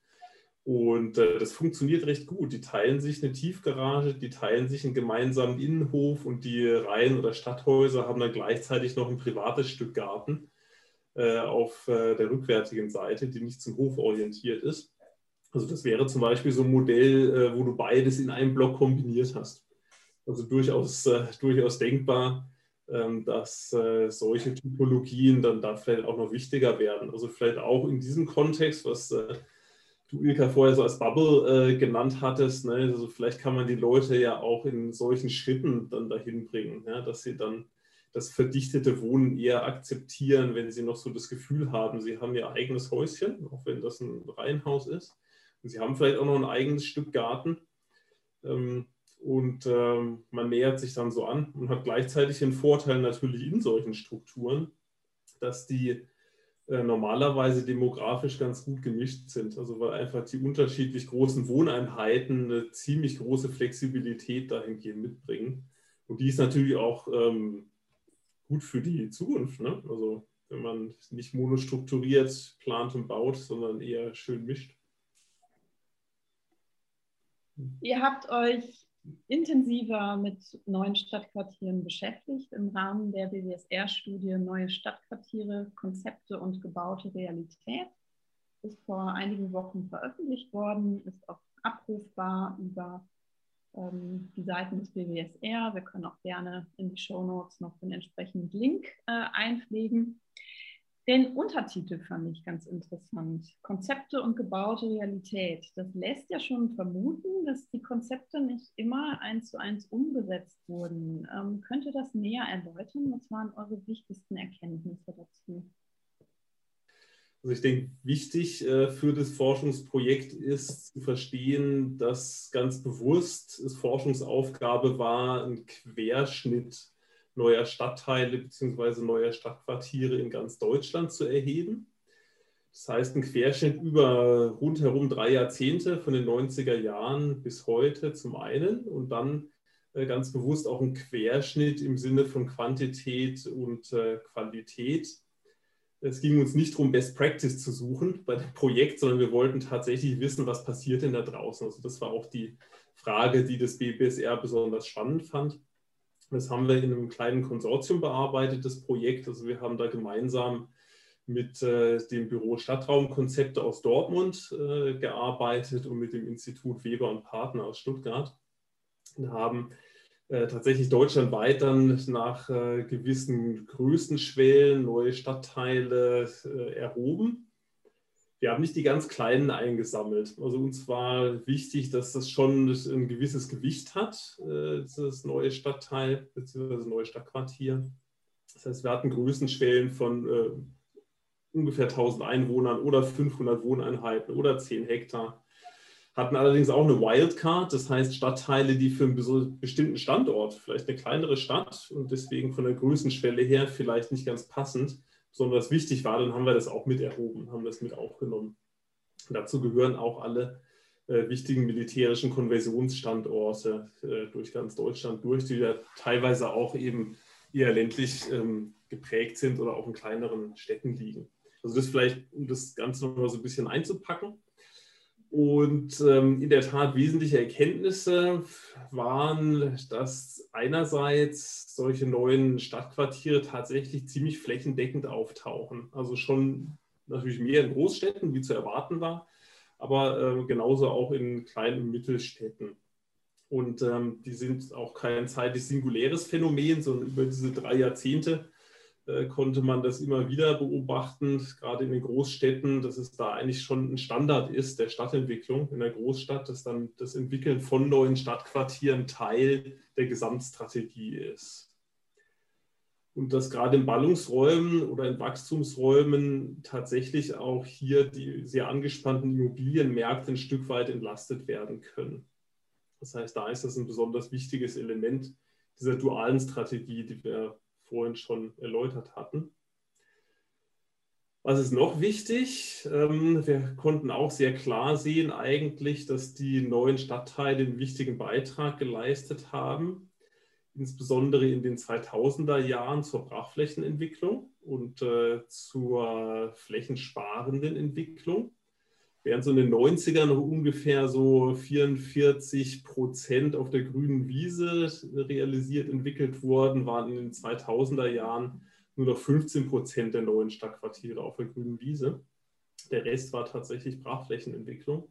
Und äh, das funktioniert recht gut. Die teilen sich eine Tiefgarage, die teilen sich einen gemeinsamen Innenhof und die Reihen- oder Stadthäuser haben dann gleichzeitig noch ein privates Stück Garten äh, auf äh, der rückwärtigen Seite, die nicht zum Hof orientiert ist. Also das wäre zum Beispiel so ein Modell, äh, wo du beides in einem Block kombiniert hast. Also durchaus, äh, durchaus denkbar, dass äh, solche Typologien dann da vielleicht auch noch wichtiger werden. Also vielleicht auch in diesem Kontext, was du Ilka vorher so als Bubble äh, genannt hattest, ne? also vielleicht kann man die Leute ja auch in solchen Schritten dann dahin bringen, dass sie dann das verdichtete Wohnen eher akzeptieren, wenn sie noch so das Gefühl haben, sie haben ihr eigenes Häuschen, auch wenn das ein Reihenhaus ist. Und sie haben vielleicht auch noch ein eigenes Stück Garten. Ähm, und ähm, man nähert sich dann so an und hat gleichzeitig den Vorteil natürlich in solchen Strukturen, dass die äh, normalerweise demografisch ganz gut gemischt sind. Also weil einfach die unterschiedlich großen Wohneinheiten eine ziemlich große Flexibilität dahingehend mitbringen. Und die ist natürlich auch ähm, gut für die Zukunft. Ne? Also wenn man nicht monostrukturiert plant und baut, sondern eher schön mischt. Ihr habt euch intensiver mit neuen Stadtquartieren beschäftigt im Rahmen der BWSR-Studie Neue Stadtquartiere, Konzepte und gebaute Realität. Ist vor einigen Wochen veröffentlicht worden, ist auch abrufbar über ähm, die Seiten des BWSR. Wir können auch gerne in die Show Notes noch den entsprechenden Link äh, einpflegen. Den Untertitel fand ich ganz interessant. Konzepte und gebaute Realität. Das lässt ja schon vermuten, dass die Konzepte nicht immer eins zu eins umgesetzt wurden. Ähm, könnt ihr das näher erläutern? Was waren eure wichtigsten Erkenntnisse dazu? Also ich denke, wichtig äh, für das Forschungsprojekt ist zu verstehen, dass ganz bewusst es Forschungsaufgabe war, ein Querschnitt neuer Stadtteile bzw. neuer Stadtquartiere in ganz Deutschland zu erheben. Das heißt, ein Querschnitt über rundherum drei Jahrzehnte von den 90er Jahren bis heute zum einen und dann äh, ganz bewusst auch ein Querschnitt im Sinne von Quantität und äh, Qualität. Es ging uns nicht darum, Best Practice zu suchen bei dem Projekt, sondern wir wollten tatsächlich wissen, was passiert denn da draußen. Also das war auch die Frage, die das BBSR besonders spannend fand. Das haben wir in einem kleinen Konsortium bearbeitet, das Projekt. Also wir haben da gemeinsam mit äh, dem Büro Stadtraumkonzepte aus Dortmund äh, gearbeitet und mit dem Institut Weber und Partner aus Stuttgart und haben äh, tatsächlich deutschlandweit dann nach äh, gewissen Größenschwellen neue Stadtteile äh, erhoben wir haben nicht die ganz kleinen eingesammelt. Also uns war wichtig, dass das schon ein gewisses Gewicht hat, äh, das neue Stadtteil bzw. neue Stadtquartier. Das heißt, wir hatten Größenschwellen von äh, ungefähr 1000 Einwohnern oder 500 Wohneinheiten oder 10 Hektar. Hatten allerdings auch eine Wildcard, das heißt Stadtteile, die für einen bestimmten Standort, vielleicht eine kleinere Stadt und deswegen von der Größenschwelle her vielleicht nicht ganz passend, besonders wichtig war, dann haben wir das auch mit erhoben, haben das mit aufgenommen. Und dazu gehören auch alle äh, wichtigen militärischen Konversionsstandorte äh, durch ganz Deutschland durch, die ja teilweise auch eben eher ländlich ähm, geprägt sind oder auch in kleineren Städten liegen. Also das vielleicht, um das Ganze nochmal so ein bisschen einzupacken. Und ähm, in der Tat wesentliche Erkenntnisse waren, dass einerseits solche neuen Stadtquartiere tatsächlich ziemlich flächendeckend auftauchen. Also schon natürlich mehr in Großstädten, wie zu erwarten war, aber äh, genauso auch in kleinen und Mittelstädten. Und ähm, die sind auch kein zeitlich singuläres Phänomen, sondern über diese drei Jahrzehnte konnte man das immer wieder beobachten, gerade in den Großstädten, dass es da eigentlich schon ein Standard ist der Stadtentwicklung in der Großstadt, dass dann das Entwickeln von neuen Stadtquartieren Teil der Gesamtstrategie ist. Und dass gerade in Ballungsräumen oder in Wachstumsräumen tatsächlich auch hier die sehr angespannten Immobilienmärkte ein Stück weit entlastet werden können. Das heißt, da ist das ein besonders wichtiges Element dieser dualen Strategie, die wir vorhin schon erläutert hatten. Was ist noch wichtig? Ähm, wir konnten auch sehr klar sehen eigentlich, dass die neuen Stadtteile einen wichtigen Beitrag geleistet haben, insbesondere in den 2000er Jahren zur Brachflächenentwicklung und äh, zur flächensparenden Entwicklung. Während so in den 90ern noch ungefähr so 44 Prozent auf der grünen Wiese realisiert entwickelt wurden, waren in den 2000er Jahren nur noch 15 Prozent der neuen Stadtquartiere auf der grünen Wiese. Der Rest war tatsächlich Brachflächenentwicklung.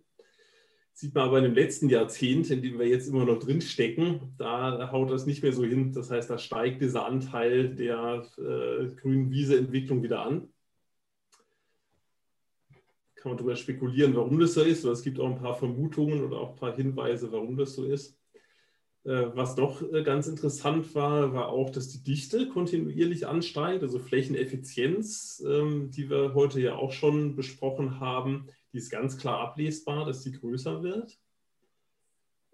Sieht man aber in dem letzten Jahrzehnt, in dem wir jetzt immer noch drin stecken, da haut das nicht mehr so hin. Das heißt, da steigt dieser Anteil der äh, grünen Wieseentwicklung wieder an. Kann man darüber spekulieren, warum das so ist. Oder es gibt auch ein paar Vermutungen oder auch ein paar Hinweise, warum das so ist. Äh, was doch äh, ganz interessant war, war auch, dass die Dichte kontinuierlich ansteigt, also Flächeneffizienz, ähm, die wir heute ja auch schon besprochen haben, die ist ganz klar ablesbar, dass die größer wird.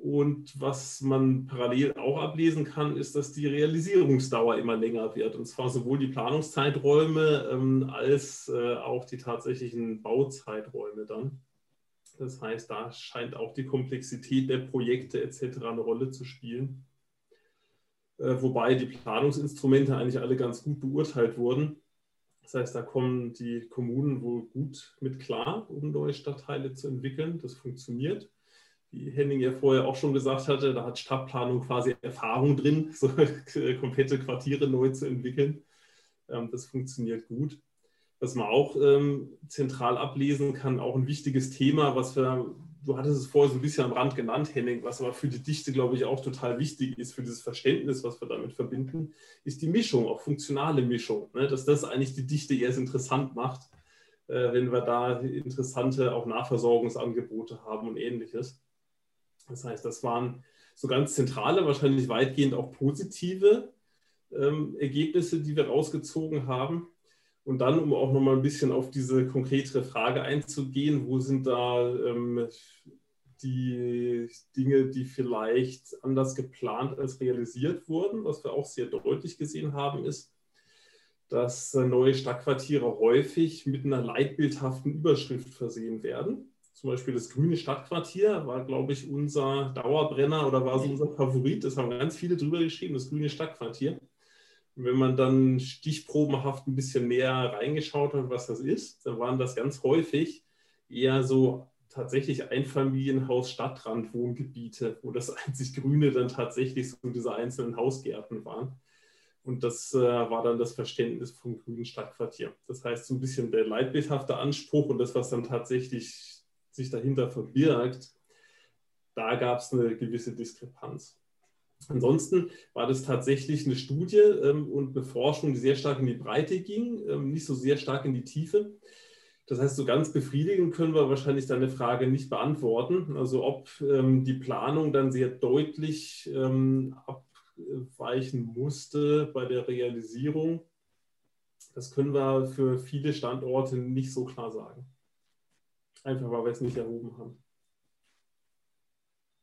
Und was man parallel auch ablesen kann, ist, dass die Realisierungsdauer immer länger wird. Und zwar sowohl die Planungszeiträume ähm, als äh, auch die tatsächlichen Bauzeiträume dann. Das heißt, da scheint auch die Komplexität der Projekte etc. eine Rolle zu spielen. Äh, wobei die Planungsinstrumente eigentlich alle ganz gut beurteilt wurden. Das heißt, da kommen die Kommunen wohl gut mit klar, um neue Stadtteile zu entwickeln. Das funktioniert. Wie Henning ja vorher auch schon gesagt hatte, da hat Stadtplanung quasi Erfahrung drin, so komplette Quartiere neu zu entwickeln. Ähm, das funktioniert gut was man auch ähm, zentral ablesen kann, auch ein wichtiges Thema, was wir, du hattest es vorher so ein bisschen am Rand genannt, Henning, was aber für die Dichte, glaube ich, auch total wichtig ist, für dieses Verständnis, was wir damit verbinden, ist die Mischung, auch funktionale Mischung, ne? dass das eigentlich die Dichte erst interessant macht, äh, wenn wir da interessante auch Nahversorgungsangebote haben und ähnliches. Das heißt, das waren so ganz zentrale, wahrscheinlich weitgehend auch positive ähm, Ergebnisse, die wir rausgezogen haben. Und dann, um auch nochmal ein bisschen auf diese konkretere Frage einzugehen, wo sind da ähm, die Dinge, die vielleicht anders geplant als realisiert wurden? Was wir auch sehr deutlich gesehen haben, ist, dass neue Stadtquartiere häufig mit einer leitbildhaften Überschrift versehen werden. Zum Beispiel das grüne Stadtquartier war, glaube ich, unser Dauerbrenner oder war so unser Favorit. Das haben ganz viele drüber geschrieben, das grüne Stadtquartier wenn man dann stichprobenhaft ein bisschen mehr reingeschaut hat, was das ist, dann waren das ganz häufig eher so tatsächlich Einfamilienhaus-Stadtrand-Wohngebiete, wo das einzig Grüne dann tatsächlich so diese einzelnen Hausgärten waren. Und das äh, war dann das Verständnis vom grünen Stadtquartier. Das heißt, so ein bisschen der leitbildhafte Anspruch und das, was dann tatsächlich sich dahinter verbirgt, da gab es eine gewisse Diskrepanz. Ansonsten war das tatsächlich eine Studie ähm, und eine Forschung, die sehr stark in die Breite ging, ähm, nicht so sehr stark in die Tiefe. Das heißt, so ganz befriedigend können wir wahrscheinlich deine Frage nicht beantworten. Also ob ähm, die Planung dann sehr deutlich ähm, abweichen musste bei der Realisierung, das können wir für viele Standorte nicht so klar sagen. Einfach weil wir es nicht erhoben haben.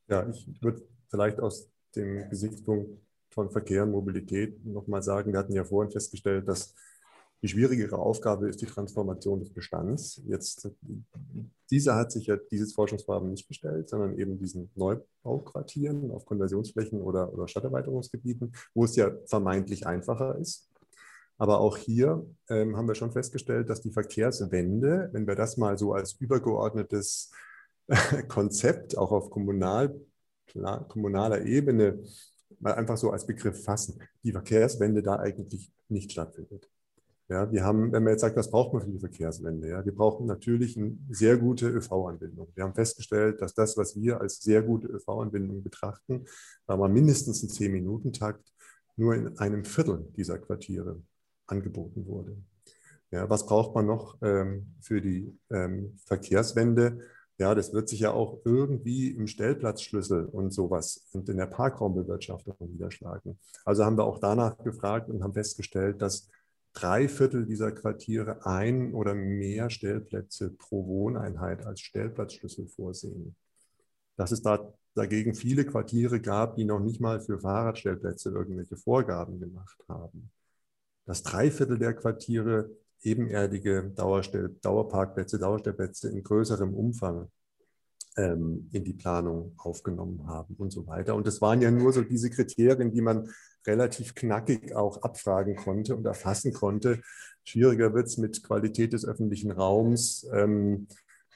Ja, ich würde vielleicht aus dem Gesichtspunkt von Verkehr und Mobilität nochmal sagen, wir hatten ja vorhin festgestellt, dass die schwierigere Aufgabe ist die Transformation des Bestands. Jetzt, dieser hat sich ja dieses Forschungsvorhaben nicht gestellt, sondern eben diesen Neubauquartieren auf Konversionsflächen oder, oder Stadterweiterungsgebieten, wo es ja vermeintlich einfacher ist. Aber auch hier ähm, haben wir schon festgestellt, dass die Verkehrswende, wenn wir das mal so als übergeordnetes Konzept auch auf kommunal kommunaler Ebene mal einfach so als Begriff fassen, die Verkehrswende da eigentlich nicht stattfindet. Ja, wir haben, wenn man jetzt sagt, was braucht man für die Verkehrswende? Ja, wir brauchen natürlich eine sehr gute ÖV-Anbindung. Wir haben festgestellt, dass das, was wir als sehr gute ÖV-Anbindung betrachten, da war mindestens ein 10-Minuten-Takt nur in einem Viertel dieser Quartiere angeboten wurde. Ja, was braucht man noch ähm, für die ähm, Verkehrswende? Ja, das wird sich ja auch irgendwie im Stellplatzschlüssel und sowas und in der Parkraumbewirtschaftung niederschlagen. Also haben wir auch danach gefragt und haben festgestellt, dass drei Viertel dieser Quartiere ein oder mehr Stellplätze pro Wohneinheit als Stellplatzschlüssel vorsehen. Dass es da dagegen viele Quartiere gab, die noch nicht mal für Fahrradstellplätze irgendwelche Vorgaben gemacht haben. Dass drei Viertel der Quartiere ebenerdige Dauerparkplätze, Dauerstellplätze in größerem Umfang ähm, in die Planung aufgenommen haben und so weiter. Und das waren ja nur so diese Kriterien, die man relativ knackig auch abfragen konnte und erfassen konnte. Schwieriger wird es mit Qualität des öffentlichen Raums, ähm,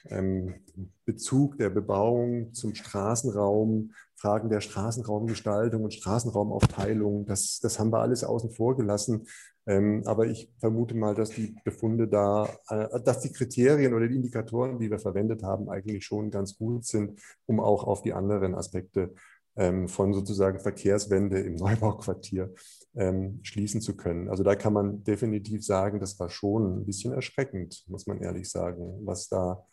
ähm, Bezug der Bebauung zum Straßenraum, Fragen der Straßenraumgestaltung und Straßenraumaufteilung. Das, das haben wir alles außen vor gelassen. Ähm, aber ich vermute mal, dass die Befunde da, äh, dass die Kriterien oder die Indikatoren, die wir verwendet haben, eigentlich schon ganz gut sind, um auch auf die anderen Aspekte ähm, von sozusagen Verkehrswende im Neubauquartier ähm, schließen zu können. Also da kann man definitiv sagen, das war schon ein bisschen erschreckend, muss man ehrlich sagen, was da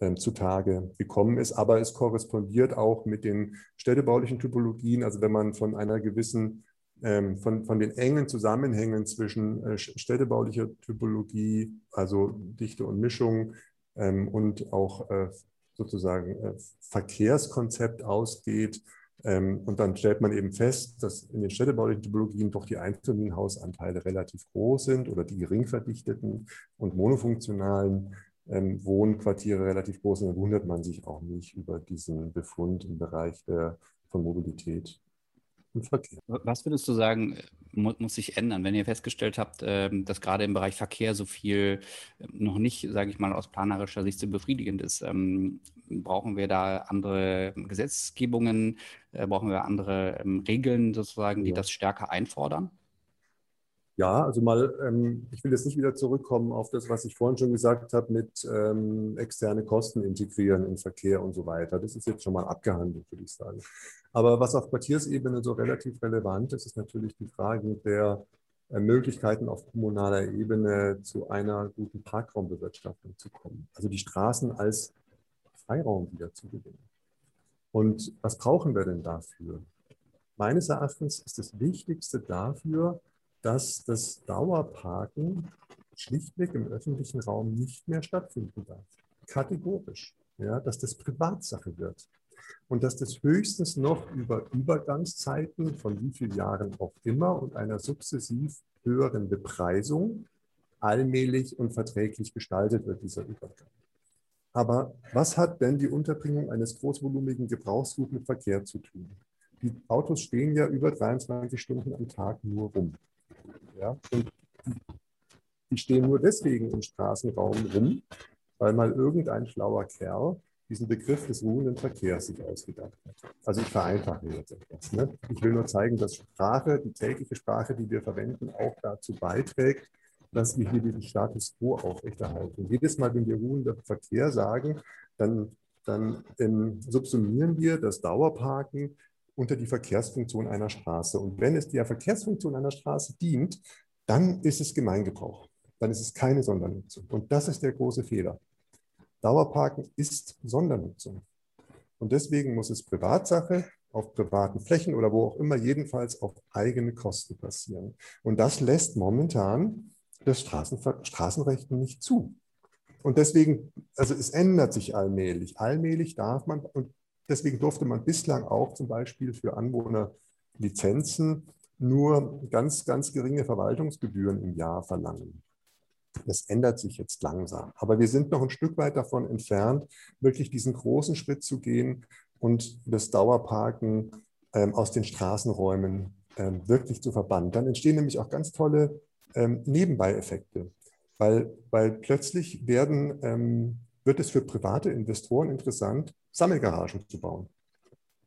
ähm, zutage gekommen ist. Aber es korrespondiert auch mit den städtebaulichen Typologien. Also wenn man von einer gewissen von, von den engen Zusammenhängen zwischen äh, städtebaulicher Typologie, also Dichte und Mischung ähm, und auch äh, sozusagen äh, Verkehrskonzept ausgeht. Ähm, und dann stellt man eben fest, dass in den städtebaulichen Typologien doch die Einfamilienhausanteile relativ groß sind oder die gering verdichteten und monofunktionalen Wohnquartiere relativ groß sind. Dann wundert man sich auch nicht über diesen Befund im Bereich der, von Mobilität im Verkehr. Was würdest du sagen, äh, muss sich ändern, wenn ihr festgestellt habt, ähm, dass gerade im Bereich Verkehr so viel ähm, noch nicht, sage ich mal, aus planerischer Sicht so befriedigend ist? Ähm, brauchen wir da andere Gesetzgebungen? Äh, brauchen wir andere Regeln sozusagen, die ja. das stärker einfordern? Ja, also mal, ähm, ich will jetzt nicht wieder zurückkommen auf das, was ich vorhin schon gesagt habe, mit ähm, externe Kosten integrieren im Verkehr und so weiter. Das ist jetzt schon mal abgehandelt, würde ich sagen. Aber was auf Quartiersebene so relativ relevant ist, ist natürlich die Frage der äh, Möglichkeiten auf kommunaler Ebene zu einer guten Parkraumbewirtschaftung zu kommen. Also die Straßen als Freiraum wieder zu gewinnen. Und was brauchen wir denn dafür? Meines Erachtens ist das Wichtigste dafür, dass das Dauerparken schlichtweg im öffentlichen Raum nicht mehr stattfinden darf. Kategorisch. Ja, dass das Privatsache wird. Und dass das höchstens noch über Übergangszeiten von wie vielen Jahren auch immer und einer sukzessiv höheren Bepreisung allmählich und verträglich gestaltet wird, dieser Übergang. Aber was hat denn die Unterbringung eines großvolumigen Gebrauchsguts mit Verkehr zu tun? Die Autos stehen ja über 23 Stunden am Tag nur rum. Ja? Und die stehen nur deswegen im Straßenraum rum, weil mal irgendein schlauer Kerl diesen Begriff des ruhenden Verkehrs sich ausgedacht hat. Also ich vereinfache jetzt etwas. Ne? Ich will nur zeigen, dass Sprache, die tägliche Sprache, die wir verwenden, auch dazu beiträgt, dass wir hier den Status quo aufrechterhalten. Jedes Mal, wenn wir ruhender Verkehr sagen, dann, dann ähm, subsumieren wir das Dauerparken unter die Verkehrsfunktion einer Straße. Und wenn es der Verkehrsfunktion einer Straße dient, dann ist es Gemeingebrauch. Dann ist es keine Sondernutzung. Und das ist der große Fehler. Dauerparken ist Sondernutzung. Und deswegen muss es Privatsache auf privaten Flächen oder wo auch immer, jedenfalls auf eigene Kosten passieren. Und das lässt momentan das Straßenver Straßenrecht nicht zu. Und deswegen, also es ändert sich allmählich. Allmählich darf man, und Deswegen durfte man bislang auch zum Beispiel für Anwohner Lizenzen nur ganz, ganz geringe Verwaltungsgebühren im Jahr verlangen. Das ändert sich jetzt langsam. Aber wir sind noch ein Stück weit davon entfernt, wirklich diesen großen Schritt zu gehen und das Dauerparken ähm, aus den Straßenräumen ähm, wirklich zu verbannen. Dann entstehen nämlich auch ganz tolle ähm, Nebenbeieffekte, weil, weil plötzlich werden, ähm, wird es für private Investoren interessant, Sammelgaragen zu bauen.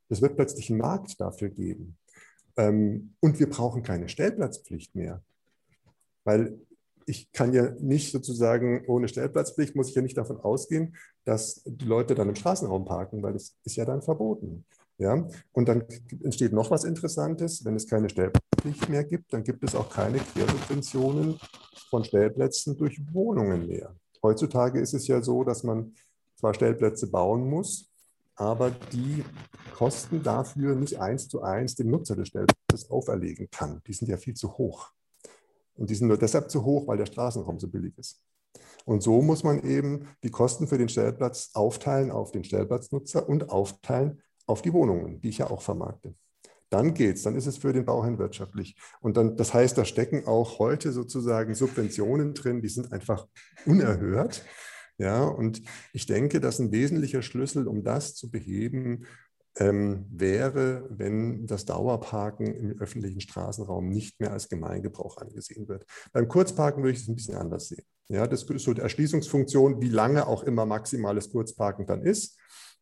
Es wird plötzlich einen Markt dafür geben. Ähm, und wir brauchen keine Stellplatzpflicht mehr. Weil ich kann ja nicht sozusagen, ohne Stellplatzpflicht muss ich ja nicht davon ausgehen, dass die Leute dann im Straßenraum parken, weil das ist ja dann verboten. Ja? Und dann entsteht noch was Interessantes. Wenn es keine Stellplatzpflicht mehr gibt, dann gibt es auch keine Quersubventionen von Stellplätzen durch Wohnungen mehr. Heutzutage ist es ja so, dass man zwar Stellplätze bauen muss, aber die Kosten dafür nicht eins zu eins dem Nutzer des Stellplatzes auferlegen kann. Die sind ja viel zu hoch. Und die sind nur deshalb zu hoch, weil der Straßenraum so billig ist. Und so muss man eben die Kosten für den Stellplatz aufteilen auf den Stellplatznutzer und aufteilen auf die Wohnungen, die ich ja auch vermarkte. dann geht's, dann ist es für den Bauherrn wirtschaftlich. Und dann, das heißt, da stecken auch heute sozusagen Subventionen drin, die sind einfach unerhört. Ja, und ich denke, dass ein wesentlicher Schlüssel, um das zu beheben, ähm, wäre, wenn das Dauerparken im öffentlichen Straßenraum nicht mehr als Gemeingebrauch angesehen wird. Beim Kurzparken würde ich es ein bisschen anders sehen. Ja, das ist so die Erschließungsfunktion, wie lange auch immer maximales Kurzparken dann ist.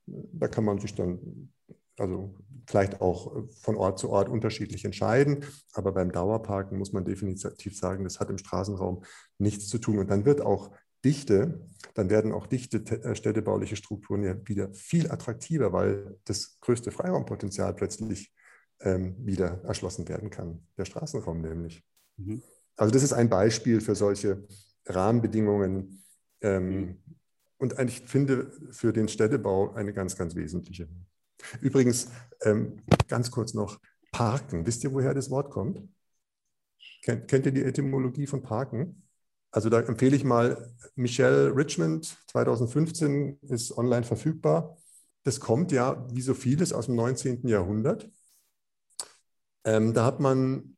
Da kann man sich dann also vielleicht auch von Ort zu Ort unterschiedlich entscheiden. Aber beim Dauerparken muss man definitiv sagen, das hat im Straßenraum nichts zu tun. Und dann wird auch Dichte, dann werden auch dichte äh, städtebauliche Strukturen ja wieder viel attraktiver, weil das größte Freiraumpotenzial plötzlich ähm, wieder erschlossen werden kann, der Straßenraum nämlich. Mhm. Also das ist ein Beispiel für solche Rahmenbedingungen ähm, mhm. und eigentlich finde für den Städtebau eine ganz, ganz wesentliche. Übrigens, ähm, ganz kurz noch, Parken. Wisst ihr, woher das Wort kommt? Kennt, kennt ihr die Etymologie von Parken? Also da empfehle ich mal Michelle Richmond, 2015 ist online verfügbar. Das kommt ja, wie so vieles, aus dem 19. Jahrhundert. Ähm, da hat man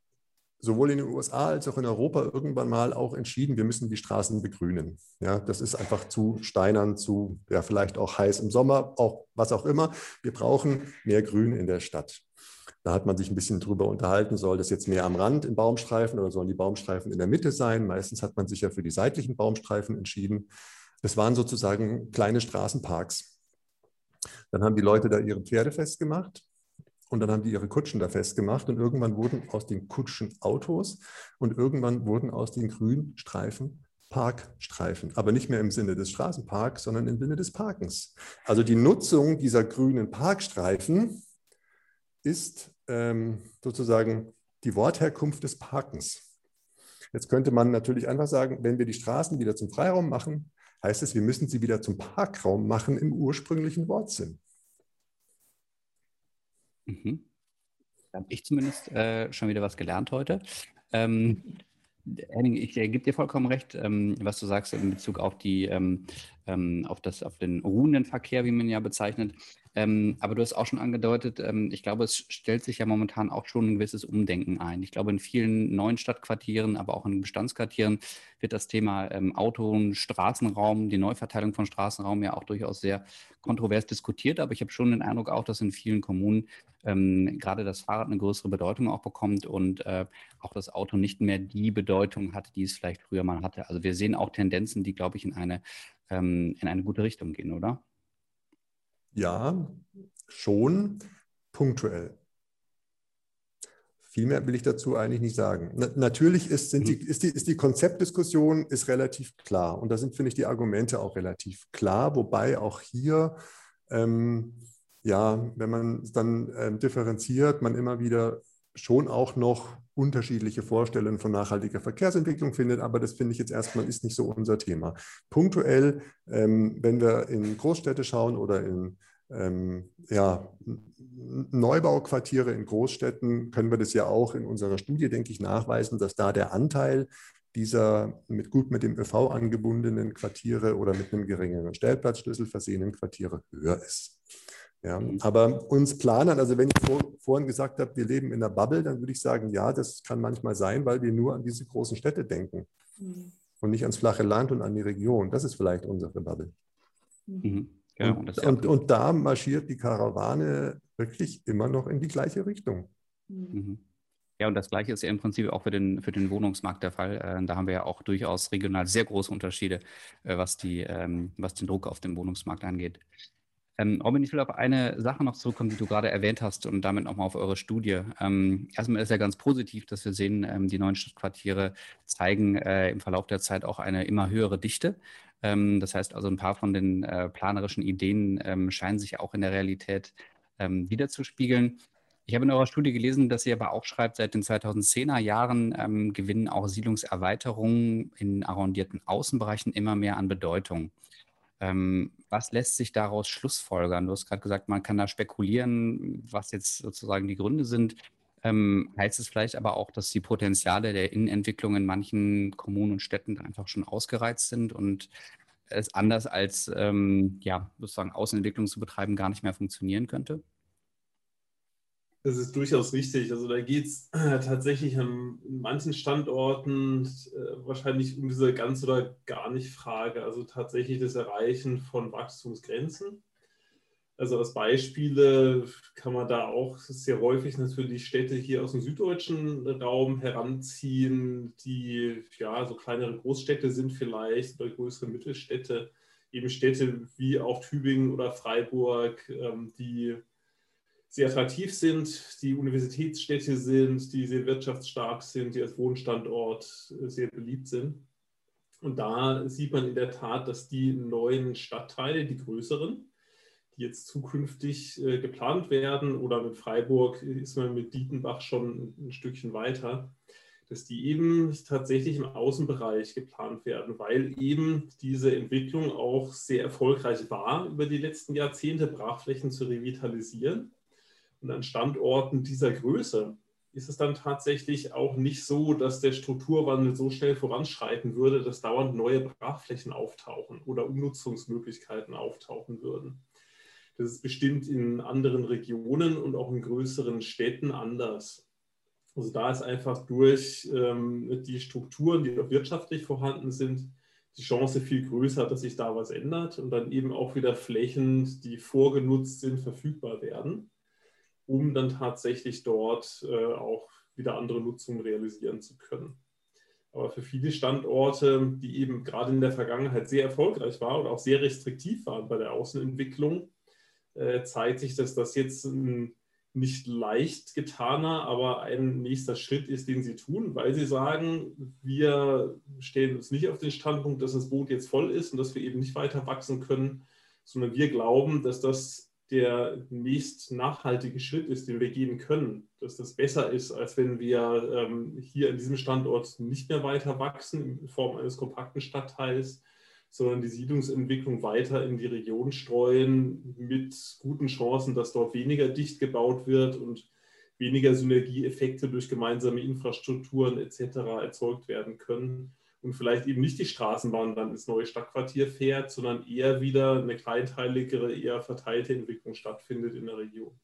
sowohl in den USA als auch in Europa irgendwann mal auch entschieden, wir müssen die Straßen begrünen. Ja, das ist einfach zu steinern, zu, ja, vielleicht auch heiß im Sommer, auch was auch immer. Wir brauchen mehr Grün in der Stadt. Da hat man sich ein bisschen drüber unterhalten, soll das jetzt mehr am Rand in Baumstreifen oder sollen die Baumstreifen in der Mitte sein? Meistens hat man sich ja für die seitlichen Baumstreifen entschieden. Das waren sozusagen kleine Straßenparks. Dann haben die Leute da ihre Pferde festgemacht und dann haben die ihre Kutschen da festgemacht und irgendwann wurden aus den Kutschen Autos und irgendwann wurden aus den Grünstreifen Parkstreifen, aber nicht mehr im Sinne des Straßenparks, sondern im Sinne des Parkens. Also die Nutzung dieser grünen Parkstreifen ist ähm, sozusagen die Wortherkunft des Parkens. Jetzt könnte man natürlich einfach sagen, wenn wir die Straßen wieder zum Freiraum machen, heißt es, wir müssen sie wieder zum Parkraum machen im ursprünglichen Wortsinn. Mhm. Da habe ich zumindest äh, schon wieder was gelernt heute. Ähm, Henning, ich äh, gebe dir vollkommen recht, ähm, was du sagst in Bezug auf die ähm, ähm auf das auf den ruhenden Verkehr, wie man ja bezeichnet. Ähm, aber du hast auch schon angedeutet, ähm, ich glaube, es stellt sich ja momentan auch schon ein gewisses Umdenken ein. Ich glaube, in vielen neuen Stadtquartieren, aber auch in Bestandsquartieren wird das Thema ähm, Auto- und Straßenraum, die Neuverteilung von Straßenraum ja auch durchaus sehr kontrovers diskutiert. Aber ich habe schon den Eindruck auch, dass in vielen Kommunen ähm, gerade das Fahrrad eine größere Bedeutung auch bekommt und äh, auch das Auto nicht mehr die Bedeutung hat, die es vielleicht früher mal hatte. Also wir sehen auch Tendenzen, die, glaube ich, in eine, ähm, in eine gute Richtung gehen, oder? Ja, schon punktuell. Viel mehr will ich dazu eigentlich nicht sagen. Na, natürlich ist, die, mhm. ist, die, ist die Konzeptdiskussion ist relativ klar und da sind, finde ich, die Argumente auch relativ klar, wobei auch hier, ähm, ja, wenn man es dann ähm, differenziert, man immer wieder schon auch noch unterschiedliche Vorstellungen von nachhaltiger Verkehrsentwicklung findet, aber das finde ich jetzt erstmal ist nicht so unser Thema. Punktuell, ähm, wenn wir in Großstädte schauen oder in ähm, ja, Neubauquartiere in Großstädten, können wir das ja auch in unserer Studie, denke ich, nachweisen, dass da der Anteil dieser mit gut mit dem ÖV angebundenen Quartiere oder mit einem geringeren Stellplatzschlüssel versehenen Quartiere höher ist. Ja, mhm. aber uns planen, also wenn ich vor, vorhin gesagt habe, wir leben in einer Bubble, dann würde ich sagen, ja, das kann manchmal sein, weil wir nur an diese großen Städte denken mhm. und nicht ans flache Land und an die Region. Das ist vielleicht unsere Bubble. Mhm. Ja, und, und, und, und, da marschiert die Karawane wirklich immer noch in die gleiche Richtung. Mhm. Ja, und das Gleiche ist ja im Prinzip auch für den, für den Wohnungsmarkt der Fall. Äh, da haben wir ja auch durchaus regional sehr große Unterschiede, äh, was, die, ähm, was den Druck auf dem Wohnungsmarkt angeht. Ähm, Robin, ich will auf eine Sache noch zurückkommen, die du gerade erwähnt hast und damit nochmal auf eure Studie. Ähm, erstmal ist ja ganz positiv, dass wir sehen, ähm, die neuen Stadtquartiere zeigen äh, im Verlauf der Zeit auch eine immer höhere Dichte. Ähm, das heißt also, ein paar von den äh, planerischen Ideen ähm, scheinen sich auch in der Realität ähm, wiederzuspiegeln. Ich habe in eurer Studie gelesen, dass ihr aber auch schreibt, seit den 2010er Jahren ähm, gewinnen auch Siedlungserweiterungen in arrondierten Außenbereichen immer mehr an Bedeutung. Ähm, was lässt sich daraus schlussfolgern? Du hast gerade gesagt, man kann da spekulieren, was jetzt sozusagen die Gründe sind. Ähm, heißt es vielleicht aber auch, dass die Potenziale der Innenentwicklung in manchen Kommunen und Städten einfach schon ausgereizt sind und es anders als ähm, ja, sozusagen Außenentwicklung zu betreiben gar nicht mehr funktionieren könnte? Das ist durchaus richtig. Also da geht es äh, tatsächlich an manchen Standorten äh, wahrscheinlich um diese ganz oder gar nicht Frage. Also tatsächlich das Erreichen von Wachstumsgrenzen. Also als Beispiele kann man da auch sehr häufig natürlich Städte hier aus dem süddeutschen Raum heranziehen, die ja so kleinere Großstädte sind vielleicht oder größere Mittelstädte, eben Städte wie auch Tübingen oder Freiburg, ähm, die sehr attraktiv sind, die Universitätsstädte sind, die sehr wirtschaftsstark sind, die als Wohnstandort sehr beliebt sind. Und da sieht man in der Tat, dass die neuen Stadtteile, die größeren, die jetzt zukünftig äh, geplant werden oder mit Freiburg ist man mit Dietenbach schon ein Stückchen weiter, dass die eben tatsächlich im Außenbereich geplant werden, weil eben diese Entwicklung auch sehr erfolgreich war, über die letzten Jahrzehnte Brachflächen zu revitalisieren. Und an Standorten dieser Größe ist es dann tatsächlich auch nicht so, dass der Strukturwandel so schnell voranschreiten würde, dass dauernd neue Brachflächen auftauchen oder Umnutzungsmöglichkeiten auftauchen würden. Das ist bestimmt in anderen Regionen und auch in größeren Städten anders. Also da ist einfach durch ähm, die Strukturen, die auch wirtschaftlich vorhanden sind, die Chance viel größer, dass sich da was ändert und dann eben auch wieder Flächen, die vorgenutzt sind, verfügbar werden, um dann tatsächlich dort äh, auch wieder andere Nutzungen realisieren zu können. Aber für viele Standorte, die eben gerade in der Vergangenheit sehr erfolgreich waren oder auch sehr restriktiv waren bei der Außenentwicklung, äh, zeigt sich, dass das jetzt ein nicht leicht getaner, aber ein nächster Schritt ist, den sie tun, weil sie sagen, wir stellen uns nicht auf den Standpunkt, dass das Boot jetzt voll ist und dass wir eben nicht weiter wachsen können, sondern wir glauben, dass das der nächst nachhaltige Schritt ist, den wir gehen können, dass das besser ist, als wenn wir ähm, hier an diesem Standort nicht mehr weiter wachsen in Form eines kompakten Stadtteils, sondern die Siedlungsentwicklung weiter in die Region streuen mit guten Chancen, dass dort weniger dicht gebaut wird und weniger Synergieeffekte durch gemeinsame Infrastrukturen etc. erzeugt werden können und vielleicht eben nicht die Straßenbahn dann ins neue Stadtquartier fährt, sondern eher wieder eine kleinteiligere, eher verteilte Entwicklung stattfindet in der Region.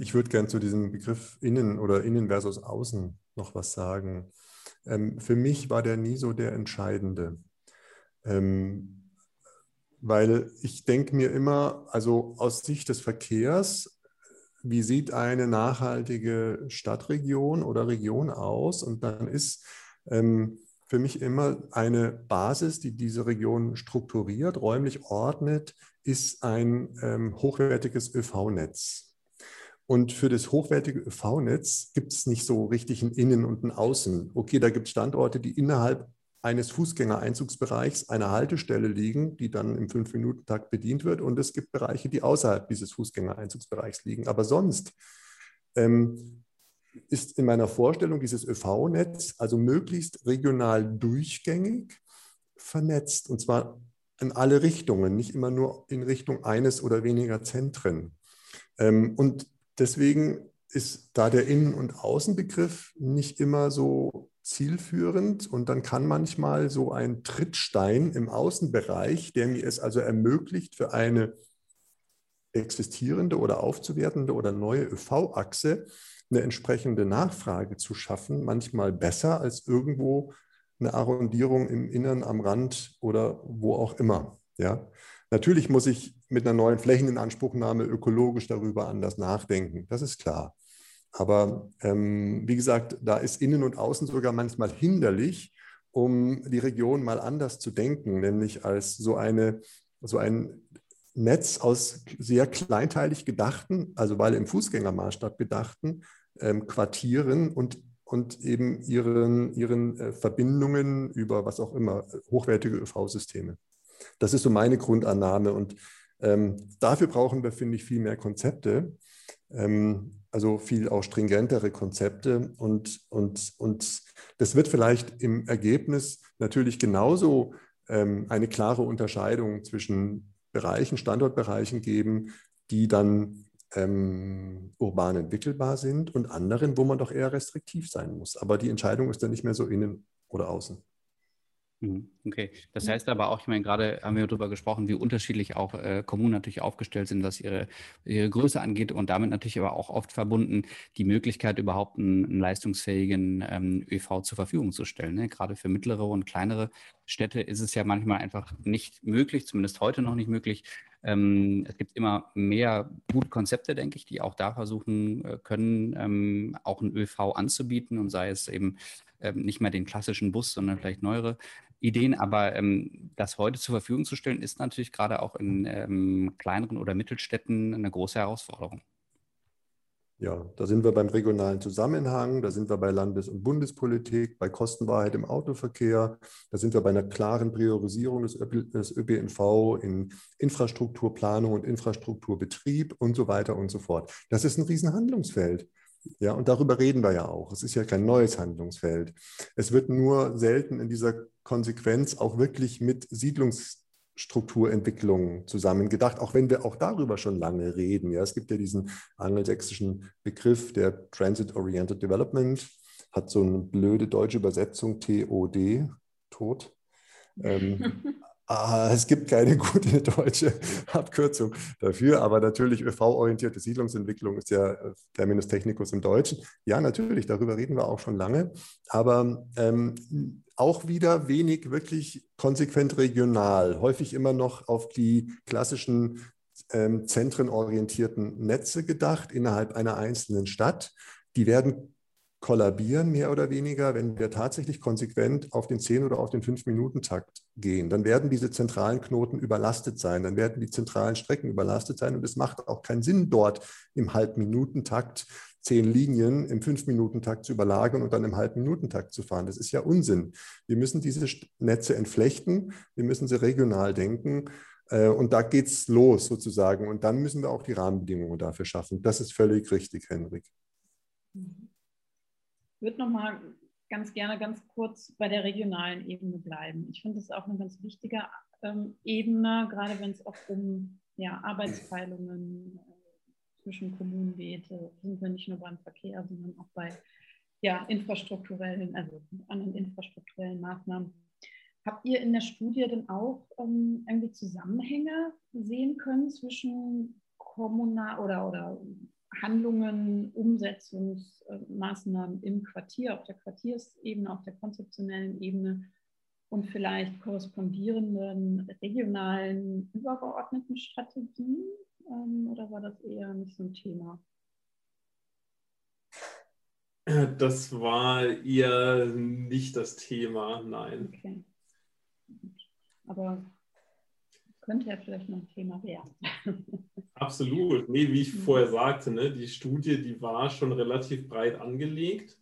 Ich würde gern zu diesem Begriff Innen oder Innen versus Außen noch was sagen. Ähm, für mich war der nie so der Entscheidende. Ähm, weil ich denke mir immer, also aus Sicht des Verkehrs, wie sieht eine nachhaltige Stadtregion oder Region aus? Und dann ist ähm, für mich immer eine Basis, die diese Region strukturiert, räumlich ordnet, ist ein ähm, hochwertiges ÖV-Netz. Und für das hochwertige ÖV-Netz gibt es nicht so richtig ein Innen und ein Außen. Okay, da gibt es Standorte, die innerhalb eines Fußgängereinzugsbereichs einer Haltestelle liegen, die dann im Fünf-Minuten-Takt bedient wird. Und es gibt Bereiche, die außerhalb dieses Fußgängereinzugsbereichs liegen. Aber sonst ähm, ist in meiner Vorstellung dieses ÖV-Netz also möglichst regional durchgängig vernetzt. Und zwar in alle Richtungen, nicht immer nur in Richtung eines oder weniger Zentren. Ähm, und Deswegen ist da der Innen- und Außenbegriff nicht immer so zielführend und dann kann manchmal so ein Trittstein im Außenbereich, der mir es also ermöglicht, für eine existierende oder aufzuwertende oder neue ÖV-Achse eine entsprechende Nachfrage zu schaffen, manchmal besser als irgendwo eine Arrondierung im Innern am Rand oder wo auch immer. Ja? Natürlich muss ich mit einer neuen Flächeninanspruchnahme ökologisch darüber anders nachdenken. Das ist klar. Aber ähm, wie gesagt, da ist Innen und Außen sogar manchmal hinderlich, um die Region mal anders zu denken, nämlich als so, eine, so ein Netz aus sehr kleinteilig gedachten, also weil im Fußgängermaßstab gedachten, ähm, Quartieren und, und eben ihren, ihren äh, Verbindungen über was auch immer, hochwertige ÖV-Systeme. Das ist so meine Grundannahme. Und ähm, dafür brauchen wir, finde ich, viel mehr Konzepte, ähm, also viel auch stringentere Konzepte. Und, und, und das wird vielleicht im Ergebnis natürlich genauso ähm, eine klare Unterscheidung zwischen Bereichen, Standortbereichen geben, die dann ähm, urban entwickelbar sind und anderen, wo man doch eher restriktiv sein muss. Aber die Entscheidung ist dann nicht mehr so innen oder außen. Mhm, okay, das heißt aber auch, ich meine, gerade haben wir darüber gesprochen, wie unterschiedlich auch äh, Kommunen natürlich aufgestellt sind, was ihre, ihre Größe angeht und damit natürlich aber auch oft verbunden, die Möglichkeit überhaupt einen, einen leistungsfähigen ähm, ÖV zur Verfügung zu stellen. Ne? Gerade für mittlere und kleinere Städte ist es ja manchmal einfach nicht möglich, zumindest heute noch nicht möglich. Ähm, es gibt immer mehr gute Konzepte, denke ich, die auch da versuchen äh, können, ähm, auch einen ÖV anzubieten und sei es eben ähm, nicht mehr den klassischen Bus, sondern vielleicht neuere Ideen, aber ähm, das heute zur Verfügung zu stellen, ist natürlich gerade auch in ähm, kleineren oder Mittelstädten eine große Herausforderung. Ja, da sind wir beim regionalen Zusammenhang, da sind wir bei Landes- und Bundespolitik, bei Kostenwahrheit im Autoverkehr, da sind wir bei einer klaren Priorisierung des, des ÖPNV in Infrastrukturplanung und Infrastrukturbetrieb und so weiter und so fort. Das ist ein Riesenhandlungsfeld. Ja, und darüber reden wir ja auch. Es ist ja kein neues Handlungsfeld. Es wird nur selten in dieser Konsequenz auch wirklich mit Siedlungsstrukturentwicklung zusammengedacht, auch wenn wir auch darüber schon lange reden. Ja, es gibt ja diesen angelsächsischen Begriff der Transit-Oriented Development, hat so eine blöde deutsche Übersetzung TOD, Tod. Ähm, Ah, es gibt keine gute deutsche Abkürzung dafür, aber natürlich ÖV-orientierte Siedlungsentwicklung ist ja äh, Terminus technicus im Deutschen. Ja, natürlich, darüber reden wir auch schon lange, aber ähm, auch wieder wenig wirklich konsequent regional, häufig immer noch auf die klassischen ähm, zentrenorientierten Netze gedacht innerhalb einer einzelnen Stadt. Die werden kollabieren, mehr oder weniger, wenn wir tatsächlich konsequent auf den 10- oder auf den 5-Minuten-Takt gehen. Dann werden diese zentralen Knoten überlastet sein, dann werden die zentralen Strecken überlastet sein und es macht auch keinen Sinn, dort im Halbminutentakt zehn Linien im Fünf-Minuten-Takt zu überlagern und dann im Halbminutentakt zu fahren. Das ist ja Unsinn. Wir müssen diese Netze entflechten, wir müssen sie regional denken. Äh, und da geht es los sozusagen. Und dann müssen wir auch die Rahmenbedingungen dafür schaffen. Das ist völlig richtig, Henrik. Mhm würde noch mal ganz gerne ganz kurz bei der regionalen Ebene bleiben. Ich finde das auch eine ganz wichtige ähm, Ebene, gerade wenn es auch um ja, Arbeitsteilungen äh, zwischen Kommunen geht. Äh, sind wir nicht nur beim Verkehr, sondern auch bei ja, infrastrukturellen, also anderen infrastrukturellen Maßnahmen. Habt ihr in der Studie denn auch ähm, irgendwie Zusammenhänge sehen können zwischen kommunal oder, oder Handlungen, Umsetzungsmaßnahmen im Quartier, auf der Quartiersebene, auf der konzeptionellen Ebene und vielleicht korrespondierenden regionalen, übergeordneten Strategien? Ähm, oder war das eher nicht so ein Thema? Das war eher nicht das Thema, nein. Okay. Aber könnte ja vielleicht noch ein Thema werden. Absolut. Nee, wie ich mhm. vorher sagte, ne, die Studie, die war schon relativ breit angelegt.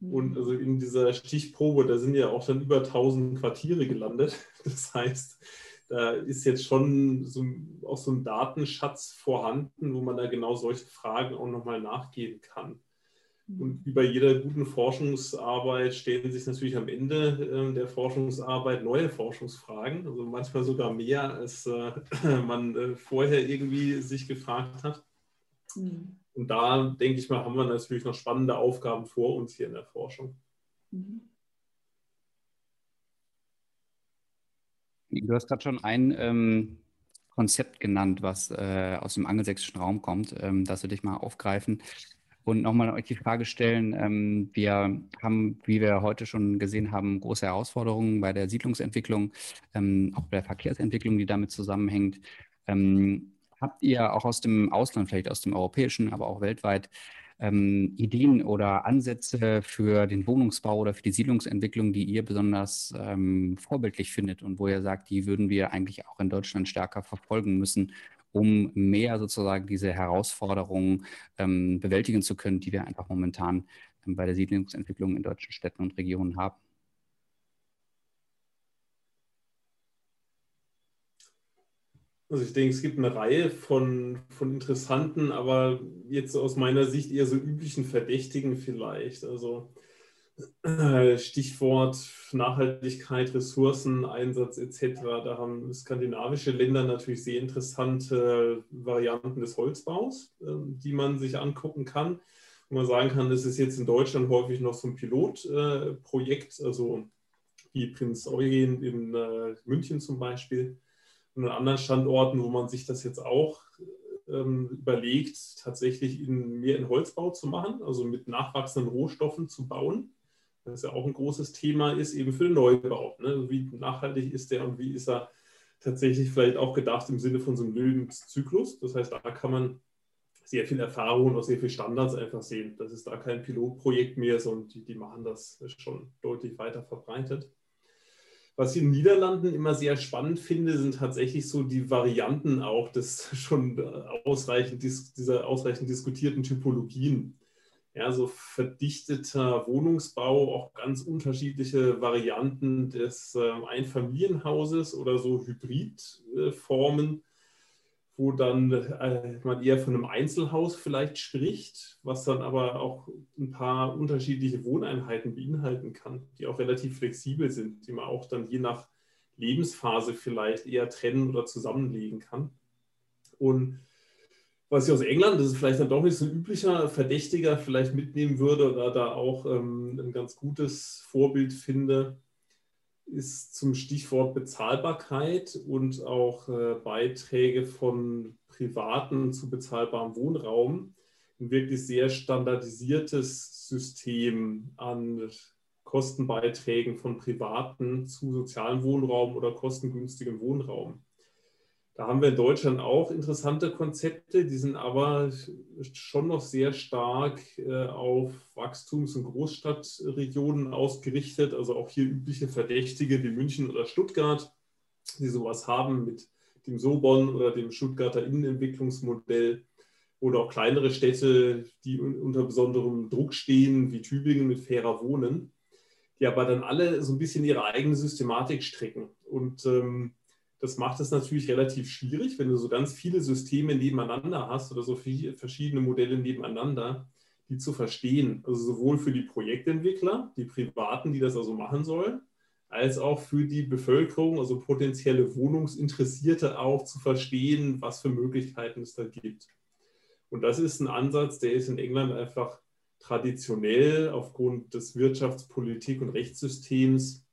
Mhm. Und also in dieser Stichprobe, da sind ja auch dann über 1000 Quartiere gelandet. Das heißt, da ist jetzt schon so, auch so ein Datenschatz vorhanden, wo man da genau solche Fragen auch nochmal nachgehen kann. Und wie bei jeder guten Forschungsarbeit stellen sich natürlich am Ende äh, der Forschungsarbeit neue Forschungsfragen, also manchmal sogar mehr, als äh, man äh, vorher irgendwie sich gefragt hat. Mhm. Und da denke ich mal, haben wir natürlich noch spannende Aufgaben vor uns hier in der Forschung. Mhm. Du hast gerade schon ein ähm, Konzept genannt, was äh, aus dem angelsächsischen Raum kommt, ähm, das wir dich mal aufgreifen und nochmal euch die Frage stellen, ähm, wir haben, wie wir heute schon gesehen haben, große Herausforderungen bei der Siedlungsentwicklung, ähm, auch bei der Verkehrsentwicklung, die damit zusammenhängt. Ähm, habt ihr auch aus dem Ausland, vielleicht aus dem europäischen, aber auch weltweit, Ideen oder Ansätze für den Wohnungsbau oder für die Siedlungsentwicklung, die ihr besonders vorbildlich findet und wo ihr sagt, die würden wir eigentlich auch in Deutschland stärker verfolgen müssen, um mehr sozusagen diese Herausforderungen ähm, bewältigen zu können, die wir einfach momentan ähm, bei der Siedlungsentwicklung in deutschen Städten und Regionen haben. Also ich denke, es gibt eine Reihe von, von interessanten, aber jetzt aus meiner Sicht eher so üblichen Verdächtigen vielleicht. Also Stichwort Nachhaltigkeit, Ressourceneinsatz etc. Da haben skandinavische Länder natürlich sehr interessante Varianten des Holzbaus, ähm, die man sich angucken kann. Wo man sagen kann, das ist jetzt in Deutschland häufig noch so ein Pilotprojekt. Also wie Prinz Eugen in äh, München zum Beispiel und an anderen Standorten, wo man sich das jetzt auch ähm, überlegt, tatsächlich in, mehr in Holzbau zu machen, also mit nachwachsenden Rohstoffen zu bauen. Das ja auch ein großes Thema ist, eben für den Neubau. Ne? Wie nachhaltig ist der und wie ist er tatsächlich vielleicht auch gedacht im Sinne von so einem Lebenszyklus. Das heißt, da kann man sehr viel Erfahrung und auch sehr viel Standards einfach sehen. Das ist da kein Pilotprojekt mehr, sondern die, die machen das schon deutlich weiter verbreitet. Was ich in den Niederlanden immer sehr spannend finde, sind tatsächlich so die Varianten auch des schon ausreichend, dieser ausreichend diskutierten Typologien. Ja, so verdichteter Wohnungsbau, auch ganz unterschiedliche Varianten des äh, Einfamilienhauses oder so Hybridformen wo dann äh, man eher von einem Einzelhaus vielleicht spricht, was dann aber auch ein paar unterschiedliche Wohneinheiten beinhalten kann, die auch relativ flexibel sind, die man auch dann je nach Lebensphase vielleicht eher trennen oder zusammenlegen kann. Und was ich aus England, das ist vielleicht dann doch nicht so ein üblicher Verdächtiger, vielleicht mitnehmen würde oder da auch ähm, ein ganz gutes Vorbild finde, ist zum Stichwort Bezahlbarkeit und auch äh, Beiträge von Privaten zu bezahlbarem Wohnraum ein wirklich sehr standardisiertes System an Kostenbeiträgen von Privaten zu sozialem Wohnraum oder kostengünstigem Wohnraum. Da haben wir in Deutschland auch interessante Konzepte, die sind aber schon noch sehr stark äh, auf Wachstums- und Großstadtregionen ausgerichtet. Also auch hier übliche Verdächtige wie München oder Stuttgart, die sowas haben mit dem Sobon oder dem Stuttgarter Innenentwicklungsmodell. Oder auch kleinere Städte, die unter besonderem Druck stehen, wie Tübingen mit fairer Wohnen, die aber dann alle so ein bisschen ihre eigene Systematik stricken. Und ähm, das macht es natürlich relativ schwierig, wenn du so ganz viele Systeme nebeneinander hast oder so viele verschiedene Modelle nebeneinander, die zu verstehen. Also sowohl für die Projektentwickler, die Privaten, die das also machen sollen, als auch für die Bevölkerung, also potenzielle Wohnungsinteressierte auch zu verstehen, was für Möglichkeiten es da gibt. Und das ist ein Ansatz, der ist in England einfach traditionell aufgrund des Wirtschaftspolitik- und Rechtssystems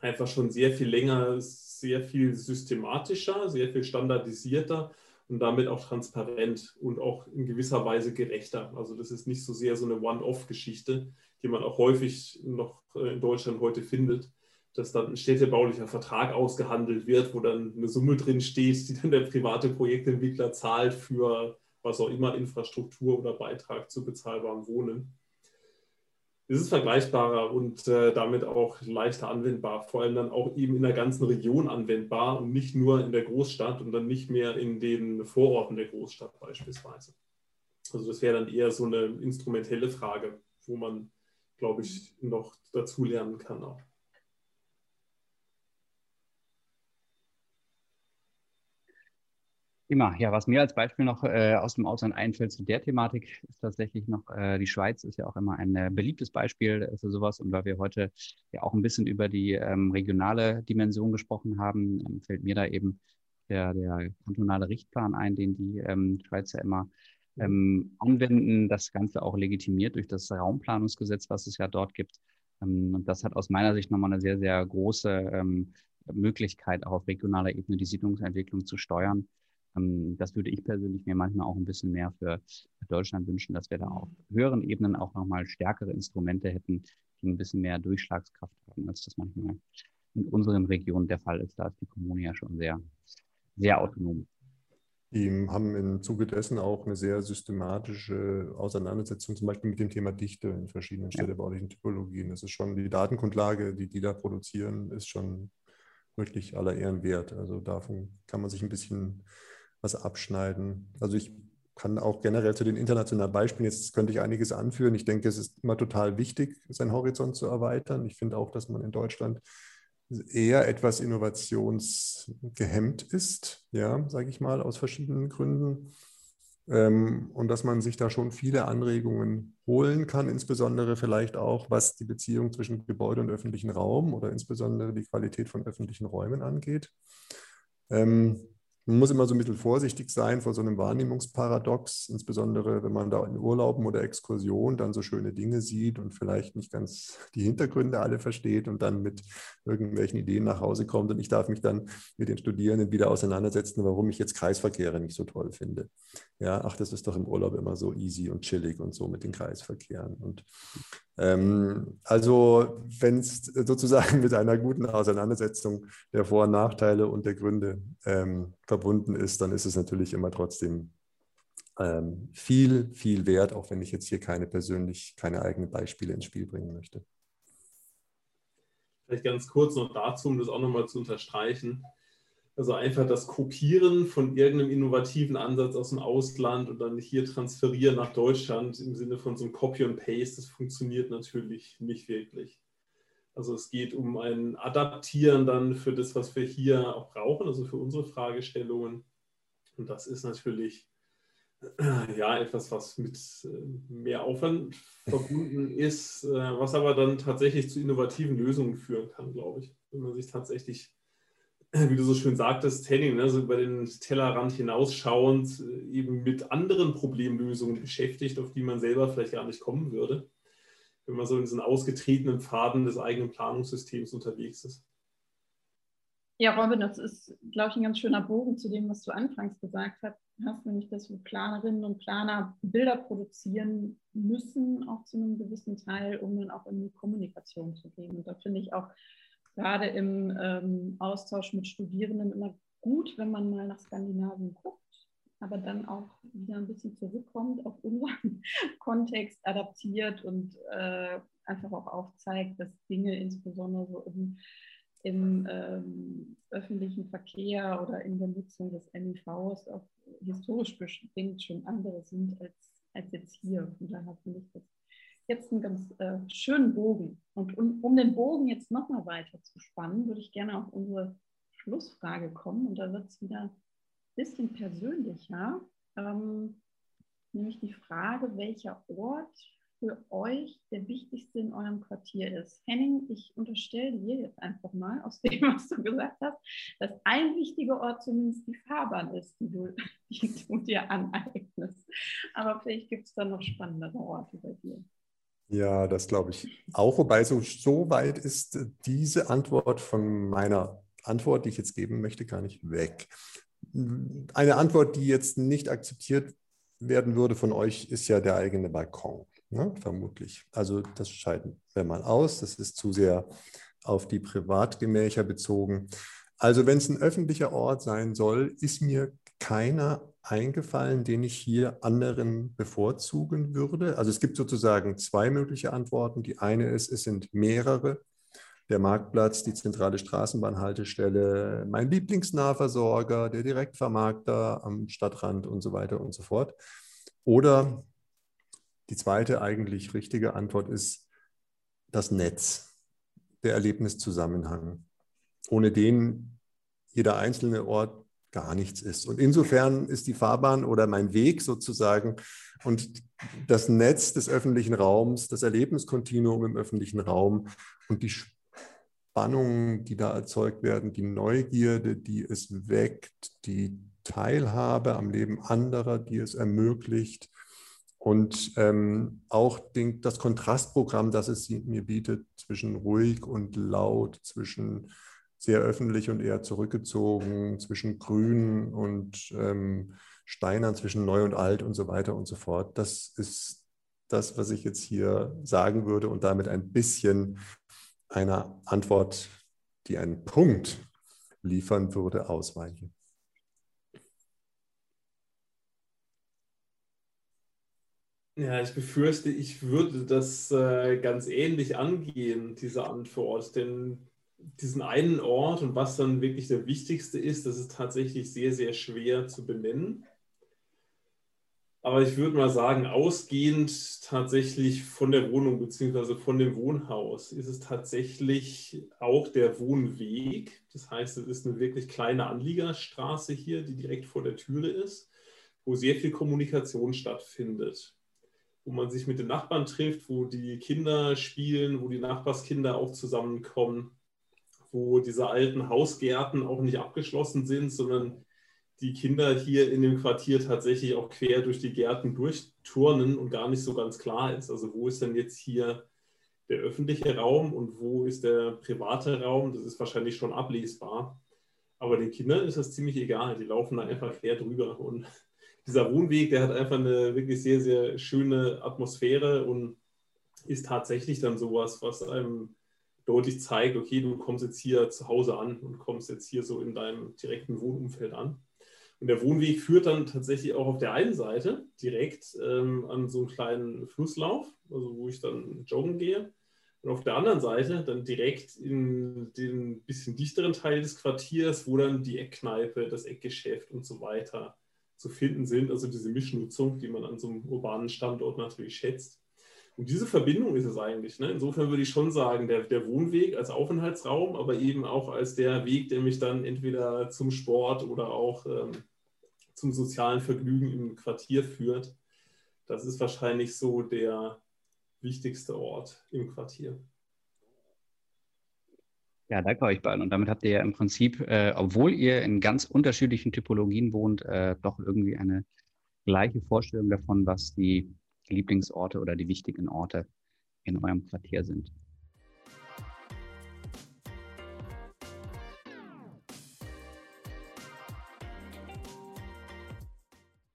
einfach schon sehr viel länger sehr viel systematischer, sehr viel standardisierter und damit auch transparent und auch in gewisser Weise gerechter. Also das ist nicht so sehr so eine One-Off-Geschichte, die man auch häufig noch äh, in Deutschland heute findet, dass dann ein städtebaulicher Vertrag ausgehandelt wird, wo dann eine Summe drin steht, die dann der private Projektentwickler zahlt für was auch immer Infrastruktur oder Beitrag zu bezahlbarem Wohnen ist es vergleichbarer und äh, damit auch leichter anwendbar, vor allem dann auch eben in der ganzen Region anwendbar und nicht nur in der Großstadt und dann nicht mehr in den Vororten der Großstadt beispielsweise. Also das wäre dann eher so eine instrumentelle Frage, wo man, glaube ich, noch dazu lernen kann auch. Prima. Ja, was mir als Beispiel noch äh, aus dem Ausland einfällt zu der Thematik, ist tatsächlich noch, äh, die Schweiz ist ja auch immer ein äh, beliebtes Beispiel für sowas. Und weil wir heute ja auch ein bisschen über die ähm, regionale Dimension gesprochen haben, ähm, fällt mir da eben der, der kantonale Richtplan ein, den die ähm, Schweizer immer ähm, anwenden. Das Ganze auch legitimiert durch das Raumplanungsgesetz, was es ja dort gibt. Ähm, und das hat aus meiner Sicht nochmal eine sehr, sehr große ähm, Möglichkeit, auch auf regionaler Ebene die Siedlungsentwicklung zu steuern. Ähm, das würde ich persönlich mir manchmal auch ein bisschen mehr für Deutschland wünschen, dass wir da auf höheren Ebenen auch nochmal stärkere Instrumente hätten, die ein bisschen mehr Durchschlagskraft haben, als das manchmal in unseren Regionen der Fall ist. Da ist die Kommune ja schon sehr, sehr autonom. Die haben im Zuge dessen auch eine sehr systematische Auseinandersetzung, zum Beispiel mit dem Thema Dichte in verschiedenen städtebaulichen Typologien. Das ist schon die Datengrundlage, die die da produzieren, ist schon wirklich aller Ehren wert. Also davon kann man sich ein bisschen was abschneiden. Also ich kann auch generell zu den internationalen Beispielen, jetzt könnte ich einiges anführen. Ich denke, es ist immer total wichtig, seinen Horizont zu erweitern. Ich finde auch, dass man in Deutschland eher etwas innovationsgehemmt ist, ja, sage ich mal, aus verschiedenen Gründen. Ähm, und dass man sich da schon viele Anregungen holen kann, insbesondere vielleicht auch, was die Beziehung zwischen Gebäude und öffentlichen Raum oder insbesondere die Qualität von öffentlichen Räumen angeht. Ähm, man muss immer so ein bisschen vorsichtig sein vor so einem Wahrnehmungsparadox, insbesondere wenn man da in Urlauben oder Exkursionen dann so schöne Dinge sieht und vielleicht nicht ganz die Hintergründe alle versteht und dann mit irgendwelchen Ideen nach Hause kommt. Und ich darf mich dann mit den Studierenden wieder auseinandersetzen, warum ich jetzt Kreisverkehre nicht so toll finde. Ja, ach, das ist doch im Urlaub immer so easy und chillig und so mit den Kreisverkehren. Und also wenn es sozusagen mit einer guten Auseinandersetzung der Vor- und Nachteile und der Gründe ähm, verbunden ist, dann ist es natürlich immer trotzdem ähm, viel, viel wert, auch wenn ich jetzt hier keine persönlich, keine eigenen Beispiele ins Spiel bringen möchte. Vielleicht ganz kurz noch dazu, um das auch nochmal zu unterstreichen. Also einfach das Kopieren von irgendeinem innovativen Ansatz aus dem Ausland und dann hier transferieren nach Deutschland im Sinne von so einem Copy and Paste, das funktioniert natürlich nicht wirklich. Also es geht um ein Adaptieren dann für das, was wir hier auch brauchen, also für unsere Fragestellungen. Und das ist natürlich ja etwas, was mit äh, mehr Aufwand verbunden ist, äh, was aber dann tatsächlich zu innovativen Lösungen führen kann, glaube ich, wenn man sich tatsächlich wie du so schön sagtest, Henning, ne, so über den Tellerrand hinausschauend, äh, eben mit anderen Problemlösungen beschäftigt, auf die man selber vielleicht gar nicht kommen würde, wenn man so in diesen ausgetretenen Pfaden des eigenen Planungssystems unterwegs ist. Ja, Robin, das ist, glaube ich, ein ganz schöner Bogen zu dem, was du anfangs gesagt hast, nämlich, dass wir Planerinnen und Planer Bilder produzieren müssen, auch zu einem gewissen Teil, um dann auch in die Kommunikation zu gehen. Und da finde ich auch gerade im ähm, Austausch mit Studierenden immer gut, wenn man mal nach Skandinavien guckt, aber dann auch wieder ein bisschen zurückkommt, auf unseren Kontext adaptiert und äh, einfach auch aufzeigt, dass Dinge insbesondere so im, im ähm, öffentlichen Verkehr oder in der Nutzung des MIVs auch historisch bestimmt schon andere sind als, als jetzt hier. Und daher finde ich das jetzt einen ganz äh, schönen Bogen. Und um, um den Bogen jetzt nochmal weiter zu spannen, würde ich gerne auf unsere Schlussfrage kommen. Und da wird es wieder ein bisschen persönlicher. Ähm, nämlich die Frage, welcher Ort für euch der wichtigste in eurem Quartier ist. Henning, ich unterstelle dir jetzt einfach mal aus dem, was du gesagt hast, dass ein wichtiger Ort zumindest die Fahrbahn ist, die du, die du dir aneignest. Aber vielleicht gibt es da noch spannendere Orte bei dir. Ja, das glaube ich auch. Wobei so, so weit ist diese Antwort von meiner Antwort, die ich jetzt geben möchte, gar nicht weg. Eine Antwort, die jetzt nicht akzeptiert werden würde von euch, ist ja der eigene Balkon, ne? vermutlich. Also das scheiden wir mal aus. Das ist zu sehr auf die Privatgemächer bezogen. Also wenn es ein öffentlicher Ort sein soll, ist mir keiner eingefallen, den ich hier anderen bevorzugen würde. Also es gibt sozusagen zwei mögliche Antworten. Die eine ist, es sind mehrere. Der Marktplatz, die zentrale Straßenbahnhaltestelle, mein Lieblingsnahversorger, der Direktvermarkter am Stadtrand und so weiter und so fort. Oder die zweite eigentlich richtige Antwort ist das Netz, der Erlebniszusammenhang, ohne den jeder einzelne Ort gar nichts ist. Und insofern ist die Fahrbahn oder mein Weg sozusagen und das Netz des öffentlichen Raums, das Erlebniskontinuum im öffentlichen Raum und die Spannungen, die da erzeugt werden, die Neugierde, die es weckt, die Teilhabe am Leben anderer, die es ermöglicht und ähm, auch den, das Kontrastprogramm, das es mir bietet zwischen ruhig und laut, zwischen sehr öffentlich und eher zurückgezogen, zwischen Grün und ähm, Steinern, zwischen Neu und Alt und so weiter und so fort. Das ist das, was ich jetzt hier sagen würde und damit ein bisschen einer Antwort, die einen Punkt liefern würde, ausweichen. Ja, ich befürchte, ich würde das äh, ganz ähnlich angehen, diese Antwort, denn diesen einen Ort und was dann wirklich der wichtigste ist, das ist tatsächlich sehr, sehr schwer zu benennen. Aber ich würde mal sagen, ausgehend tatsächlich von der Wohnung bzw. von dem Wohnhaus ist es tatsächlich auch der Wohnweg. Das heißt, es ist eine wirklich kleine Anliegerstraße hier, die direkt vor der Türe ist, wo sehr viel Kommunikation stattfindet. Wo man sich mit den Nachbarn trifft, wo die Kinder spielen, wo die Nachbarskinder auch zusammenkommen wo diese alten Hausgärten auch nicht abgeschlossen sind, sondern die Kinder hier in dem Quartier tatsächlich auch quer durch die Gärten durchturnen und gar nicht so ganz klar ist. Also wo ist denn jetzt hier der öffentliche Raum und wo ist der private Raum? Das ist wahrscheinlich schon ablesbar. Aber den Kindern ist das ziemlich egal. Die laufen da einfach quer drüber. Und dieser Wohnweg, der hat einfach eine wirklich sehr, sehr schöne Atmosphäre und ist tatsächlich dann sowas, was einem deutlich zeigt, okay, du kommst jetzt hier zu Hause an und kommst jetzt hier so in deinem direkten Wohnumfeld an. Und der Wohnweg führt dann tatsächlich auch auf der einen Seite direkt ähm, an so einen kleinen Flusslauf, also wo ich dann joggen gehe. Und auf der anderen Seite dann direkt in den bisschen dichteren Teil des Quartiers, wo dann die Eckkneipe, das Eckgeschäft und so weiter zu finden sind. Also diese Mischnutzung, die man an so einem urbanen Standort natürlich schätzt. Und diese Verbindung ist es eigentlich. Ne? Insofern würde ich schon sagen, der, der Wohnweg als Aufenthaltsraum, aber eben auch als der Weg, der mich dann entweder zum Sport oder auch ähm, zum sozialen Vergnügen im Quartier führt. Das ist wahrscheinlich so der wichtigste Ort im Quartier. Ja, danke euch beiden. Und damit habt ihr ja im Prinzip, äh, obwohl ihr in ganz unterschiedlichen Typologien wohnt, äh, doch irgendwie eine gleiche Vorstellung davon, was die Lieblingsorte oder die wichtigen Orte in eurem Quartier sind.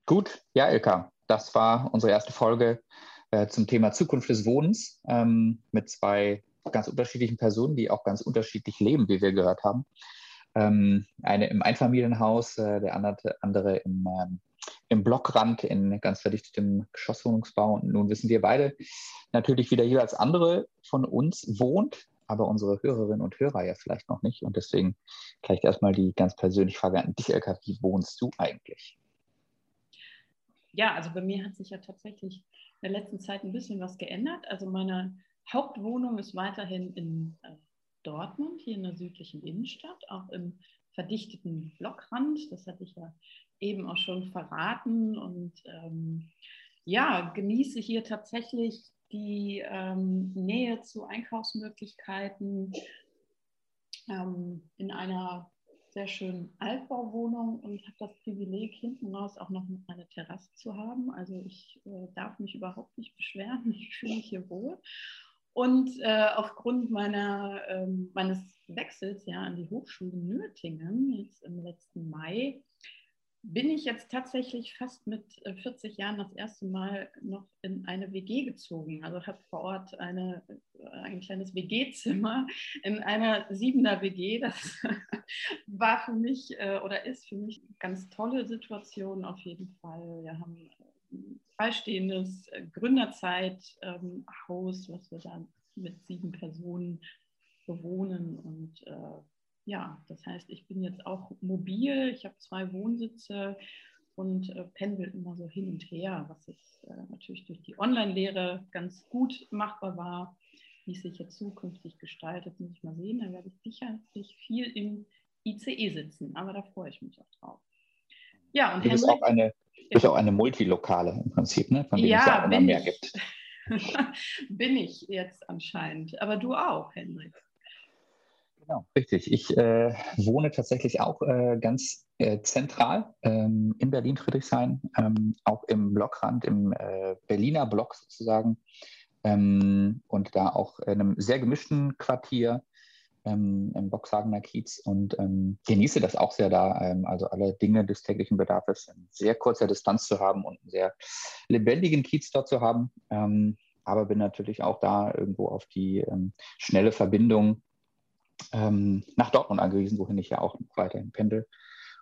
Gut, ja, Ilka, das war unsere erste Folge äh, zum Thema Zukunft des Wohnens ähm, mit zwei ganz unterschiedlichen Personen, die auch ganz unterschiedlich leben, wie wir gehört haben. Ähm, eine im Einfamilienhaus, äh, der andere, andere im ähm, im Blockrand in ganz verdichtetem Geschosswohnungsbau. Und nun wissen wir beide natürlich, wie der jeweils andere von uns wohnt, aber unsere Hörerinnen und Hörer ja vielleicht noch nicht. Und deswegen gleich erstmal die ganz persönliche Frage an dich, Elka, wie wohnst du eigentlich? Ja, also bei mir hat sich ja tatsächlich in der letzten Zeit ein bisschen was geändert. Also meine Hauptwohnung ist weiterhin in äh, Dortmund, hier in der südlichen Innenstadt, auch im verdichteten Blockrand. Das hatte ich ja eben auch schon verraten. Und ähm, ja, genieße hier tatsächlich die ähm, Nähe zu Einkaufsmöglichkeiten ähm, in einer sehr schönen Altbauwohnung und habe das Privileg, hinten raus auch noch eine Terrasse zu haben. Also ich äh, darf mich überhaupt nicht beschweren. Ich fühle mich hier wohl. Und äh, aufgrund meiner, ähm, meines Wechsels ja an die Hochschule Nürtingen jetzt im letzten Mai bin ich jetzt tatsächlich fast mit 40 äh, Jahren das erste Mal noch in eine WG gezogen. Also habe vor Ort eine, äh, ein kleines WG-Zimmer in einer siebener WG. Das war für mich äh, oder ist für mich eine ganz tolle Situation auf jeden Fall. Wir haben freistehendes Gründerzeithaus, was wir dann mit sieben Personen bewohnen und ja, das heißt, ich bin jetzt auch mobil, ich habe zwei Wohnsitze und äh, pendel immer so hin und her, was jetzt äh, natürlich durch die Online-Lehre ganz gut machbar war. Wie es sich jetzt zukünftig gestaltet, muss ich mal sehen. Da werde ich sicherlich viel im ICE sitzen, aber da freue ich mich auch drauf. Ja, und du bist, Henrik, auch eine, bist auch eine Multilokale im Prinzip, ne? von dem ja, es ja auch immer mehr gibt. bin ich jetzt anscheinend, aber du auch, Henrik. Genau, richtig. Ich äh, wohne tatsächlich auch äh, ganz äh, zentral ähm, in Berlin-Friedrichshain, ähm, auch im Blockrand, im äh, Berliner Block sozusagen. Ähm, und da auch in einem sehr gemischten Quartier ähm, im Boxhagener Kiez und ähm, genieße das auch sehr da, ähm, also alle Dinge des täglichen Bedarfs in sehr kurzer Distanz zu haben und einen sehr lebendigen Kiez dort zu haben. aber bin natürlich auch da irgendwo auf die schnelle Verbindung ähm, nach Dortmund angewiesen, wohin ich ja auch weiterhin pendel.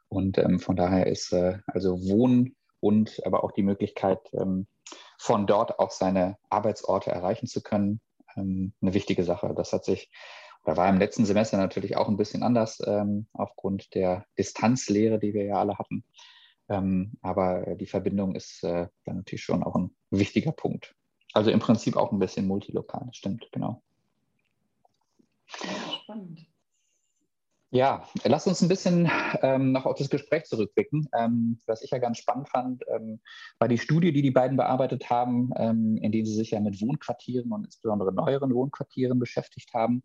Und ähm, von daher ist äh, also Wohnen und aber auch die Möglichkeit, ähm, von dort auch seine Arbeitsorte erreichen zu können, ähm, eine wichtige Sache. Das hat sich, da war im letzten Semester natürlich auch ein bisschen anders ähm, aufgrund der Distanzlehre, die wir ja alle hatten. Ähm, aber die Verbindung ist äh, dann natürlich schon auch ein wichtiger Punkt. Also im Prinzip auch ein bisschen multilokal, stimmt, genau. Spannend. Ja, lass uns ein bisschen ähm, noch auf das Gespräch zurückblicken. Ähm, was ich ja ganz spannend fand, ähm, war die Studie, die die beiden bearbeitet haben, ähm, in denen sie sich ja mit Wohnquartieren und insbesondere neueren Wohnquartieren beschäftigt haben.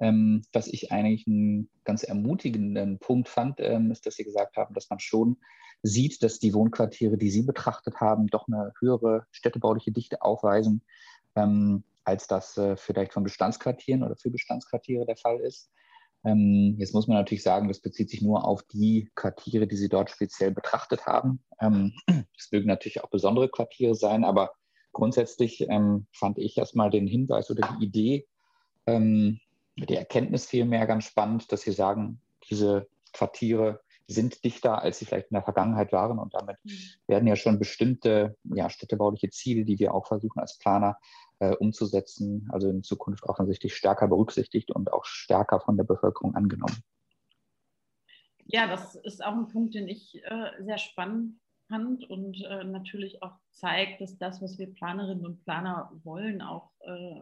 Ähm, was ich eigentlich einen ganz ermutigenden Punkt fand, ähm, ist, dass Sie gesagt haben, dass man schon sieht, dass die Wohnquartiere, die Sie betrachtet haben, doch eine höhere städtebauliche Dichte aufweisen, ähm, als das äh, vielleicht von Bestandsquartieren oder für Bestandsquartiere der Fall ist. Ähm, jetzt muss man natürlich sagen, das bezieht sich nur auf die Quartiere, die Sie dort speziell betrachtet haben. Ähm, es mögen natürlich auch besondere Quartiere sein, aber grundsätzlich ähm, fand ich erstmal den Hinweis oder die Idee, die Erkenntnis vielmehr ganz spannend, dass Sie sagen, diese Quartiere sind dichter, als sie vielleicht in der Vergangenheit waren. Und damit mhm. werden ja schon bestimmte ja, städtebauliche Ziele, die wir auch versuchen als Planer äh, umzusetzen, also in Zukunft offensichtlich stärker berücksichtigt und auch stärker von der Bevölkerung angenommen. Ja, das ist auch ein Punkt, den ich äh, sehr spannend fand und äh, natürlich auch zeigt, dass das, was wir Planerinnen und Planer wollen, auch äh,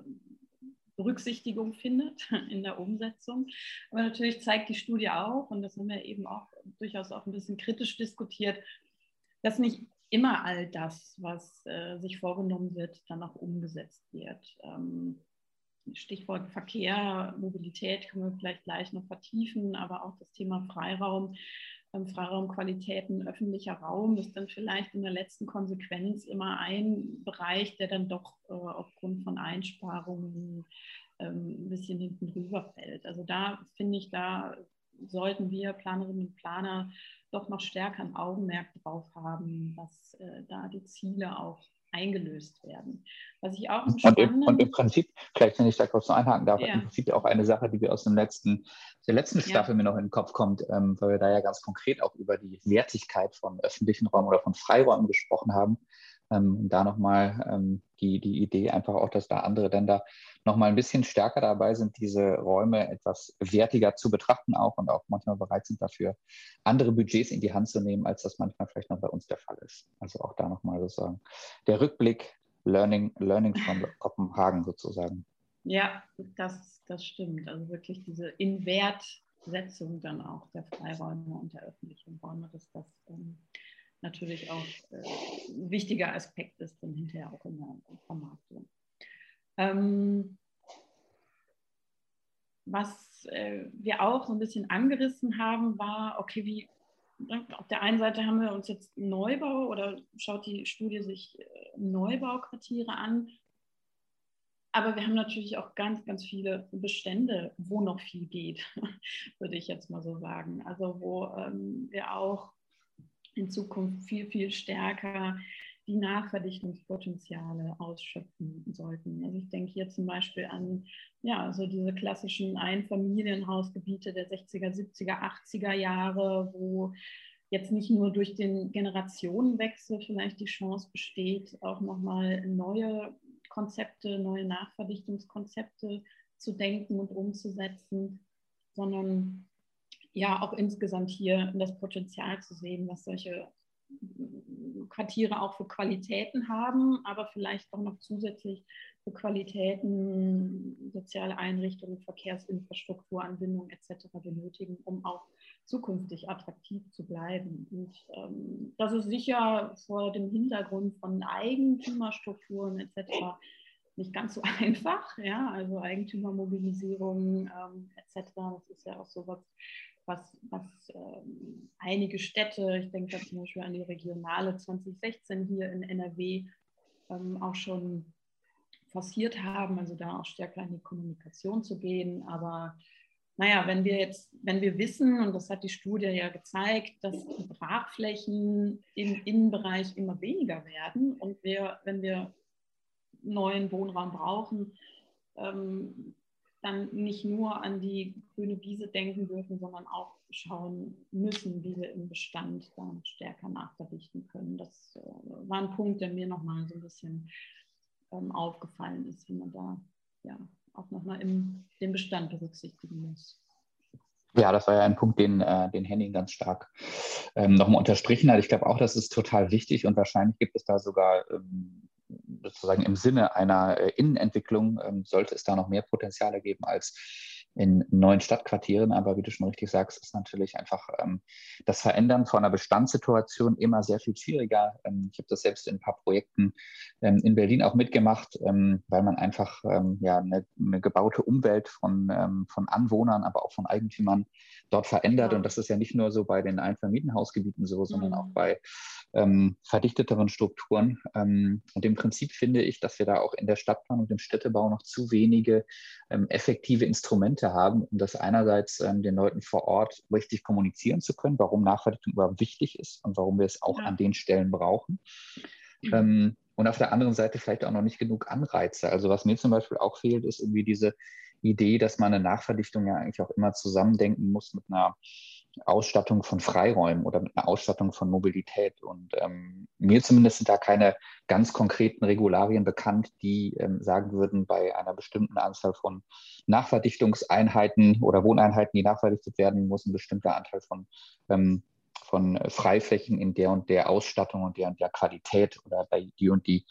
Berücksichtigung findet in der Umsetzung. Aber natürlich zeigt die Studie auch, und das haben wir eben auch durchaus auch ein bisschen kritisch diskutiert, dass nicht immer all das, was äh, sich vorgenommen wird, dann auch umgesetzt wird. Ähm, Stichwort Verkehr, Mobilität können wir vielleicht gleich noch vertiefen, aber auch das Thema Freiraum, ähm, Freiraumqualitäten, öffentlicher Raum ist dann vielleicht in der letzten Konsequenz immer ein Bereich, der dann doch äh, aufgrund von Einsparungen ähm, ein bisschen hinten rüber fällt. Also da finde ich, da sollten wir Planerinnen und Planer doch noch stärker ein Augenmerk drauf haben, dass äh, da die Ziele auch eingelöst werden. Was ich auch und, im, und im Prinzip, vielleicht wenn ich da kurz noch einhaken darf, ja. im Prinzip auch eine Sache, die wir aus dem letzten, der letzten Staffel ja. mir noch in den Kopf kommt, ähm, weil wir da ja ganz konkret auch über die Wertigkeit von öffentlichen Räumen oder von Freiräumen gesprochen haben. Ähm, und da nochmal ähm, die, die Idee einfach auch, dass da andere Länder nochmal ein bisschen stärker dabei sind, diese Räume etwas wertiger zu betrachten auch und auch manchmal bereit sind dafür, andere Budgets in die Hand zu nehmen, als das manchmal vielleicht noch bei uns der Fall ist. Also auch da nochmal sozusagen der Rückblick, Learning, Learning von Kopenhagen sozusagen. Ja, das, das stimmt. Also wirklich diese Inwertsetzung dann auch der Freiräume und der öffentlichen Räume, dass das ähm, natürlich auch äh, ein wichtiger Aspekt ist dann hinterher auch in der Vermarktung. Ähm, was äh, wir auch so ein bisschen angerissen haben, war, okay, wie ne, auf der einen Seite haben wir uns jetzt Neubau oder schaut die Studie sich äh, Neubauquartiere an, aber wir haben natürlich auch ganz, ganz viele Bestände, wo noch viel geht, würde ich jetzt mal so sagen. Also wo ähm, wir auch in Zukunft viel, viel stärker die Nachverdichtungspotenziale ausschöpfen sollten. Also ich denke hier zum Beispiel an ja, also diese klassischen Einfamilienhausgebiete der 60er, 70er, 80er Jahre, wo jetzt nicht nur durch den Generationenwechsel vielleicht die Chance besteht, auch nochmal neue Konzepte, neue Nachverdichtungskonzepte zu denken und umzusetzen, sondern ja auch insgesamt hier das Potenzial zu sehen, was solche Quartiere auch für Qualitäten haben, aber vielleicht auch noch zusätzlich für Qualitäten, soziale Einrichtungen, Verkehrsinfrastrukturanbindung etc. benötigen, um auch zukünftig attraktiv zu bleiben. Und ähm, das ist sicher vor dem Hintergrund von Eigentümerstrukturen etc. nicht ganz so einfach. Ja? Also Eigentümermobilisierung ähm, etc. Das ist ja auch so was was, ähm, einige Städte, ich denke da zum Beispiel an die Regionale 2016 hier in NRW, ähm, auch schon forciert haben, also da auch stärker in die Kommunikation zu gehen. Aber naja, wenn wir jetzt, wenn wir wissen, und das hat die Studie ja gezeigt, dass die Brachflächen im Innenbereich immer weniger werden und wir, wenn wir neuen Wohnraum brauchen, ähm, dann nicht nur an die grüne Wiese denken dürfen, sondern auch schauen müssen, wie wir im Bestand da stärker nachverdichten können. Das äh, war ein Punkt, der mir nochmal so ein bisschen ähm, aufgefallen ist, wie man da ja auch nochmal den Bestand berücksichtigen muss. Ja, das war ja ein Punkt, den, äh, den Henning ganz stark ähm, nochmal unterstrichen hat. Ich glaube auch, das ist total wichtig und wahrscheinlich gibt es da sogar ähm, sozusagen im Sinne einer äh, Innenentwicklung ähm, sollte es da noch mehr Potenziale geben als in neuen Stadtquartieren. Aber wie du schon richtig sagst, ist natürlich einfach ähm, das Verändern von einer Bestandssituation immer sehr viel schwieriger. Ähm, ich habe das selbst in ein paar Projekten ähm, in Berlin auch mitgemacht, ähm, weil man einfach ähm, ja, eine, eine, gebaute Umwelt von, ähm, von Anwohnern, aber auch von Eigentümern dort verändert. Ja. Und das ist ja nicht nur so bei den Einfamilienhausgebieten so, sondern mhm. auch bei verdichteteren Strukturen. und im Prinzip finde ich, dass wir da auch in der Stadtplanung und im Städtebau noch zu wenige effektive Instrumente haben, um das einerseits ähm, den Leuten vor Ort richtig kommunizieren zu können, warum Nachverdichtung überhaupt wichtig ist und warum wir es auch ja. an den Stellen brauchen. Mhm. Ähm, und auf der anderen Seite vielleicht auch noch nicht genug Anreize. Also was mir zum Beispiel auch fehlt, ist irgendwie diese Idee, dass man eine Nachverdichtung ja eigentlich auch immer zusammendenken muss mit einer Ausstattung von Freiräumen oder mit einer Ausstattung von Mobilität. Und ähm, mir zumindest sind da keine ganz konkreten Regularien bekannt, die ähm, sagen würden, bei einer bestimmten Anzahl von Nachverdichtungseinheiten oder Wohneinheiten, die nachverdichtet werden, muss ein bestimmter Anteil von, ähm, von Freiflächen in der und der Ausstattung und der und der Qualität oder bei die und die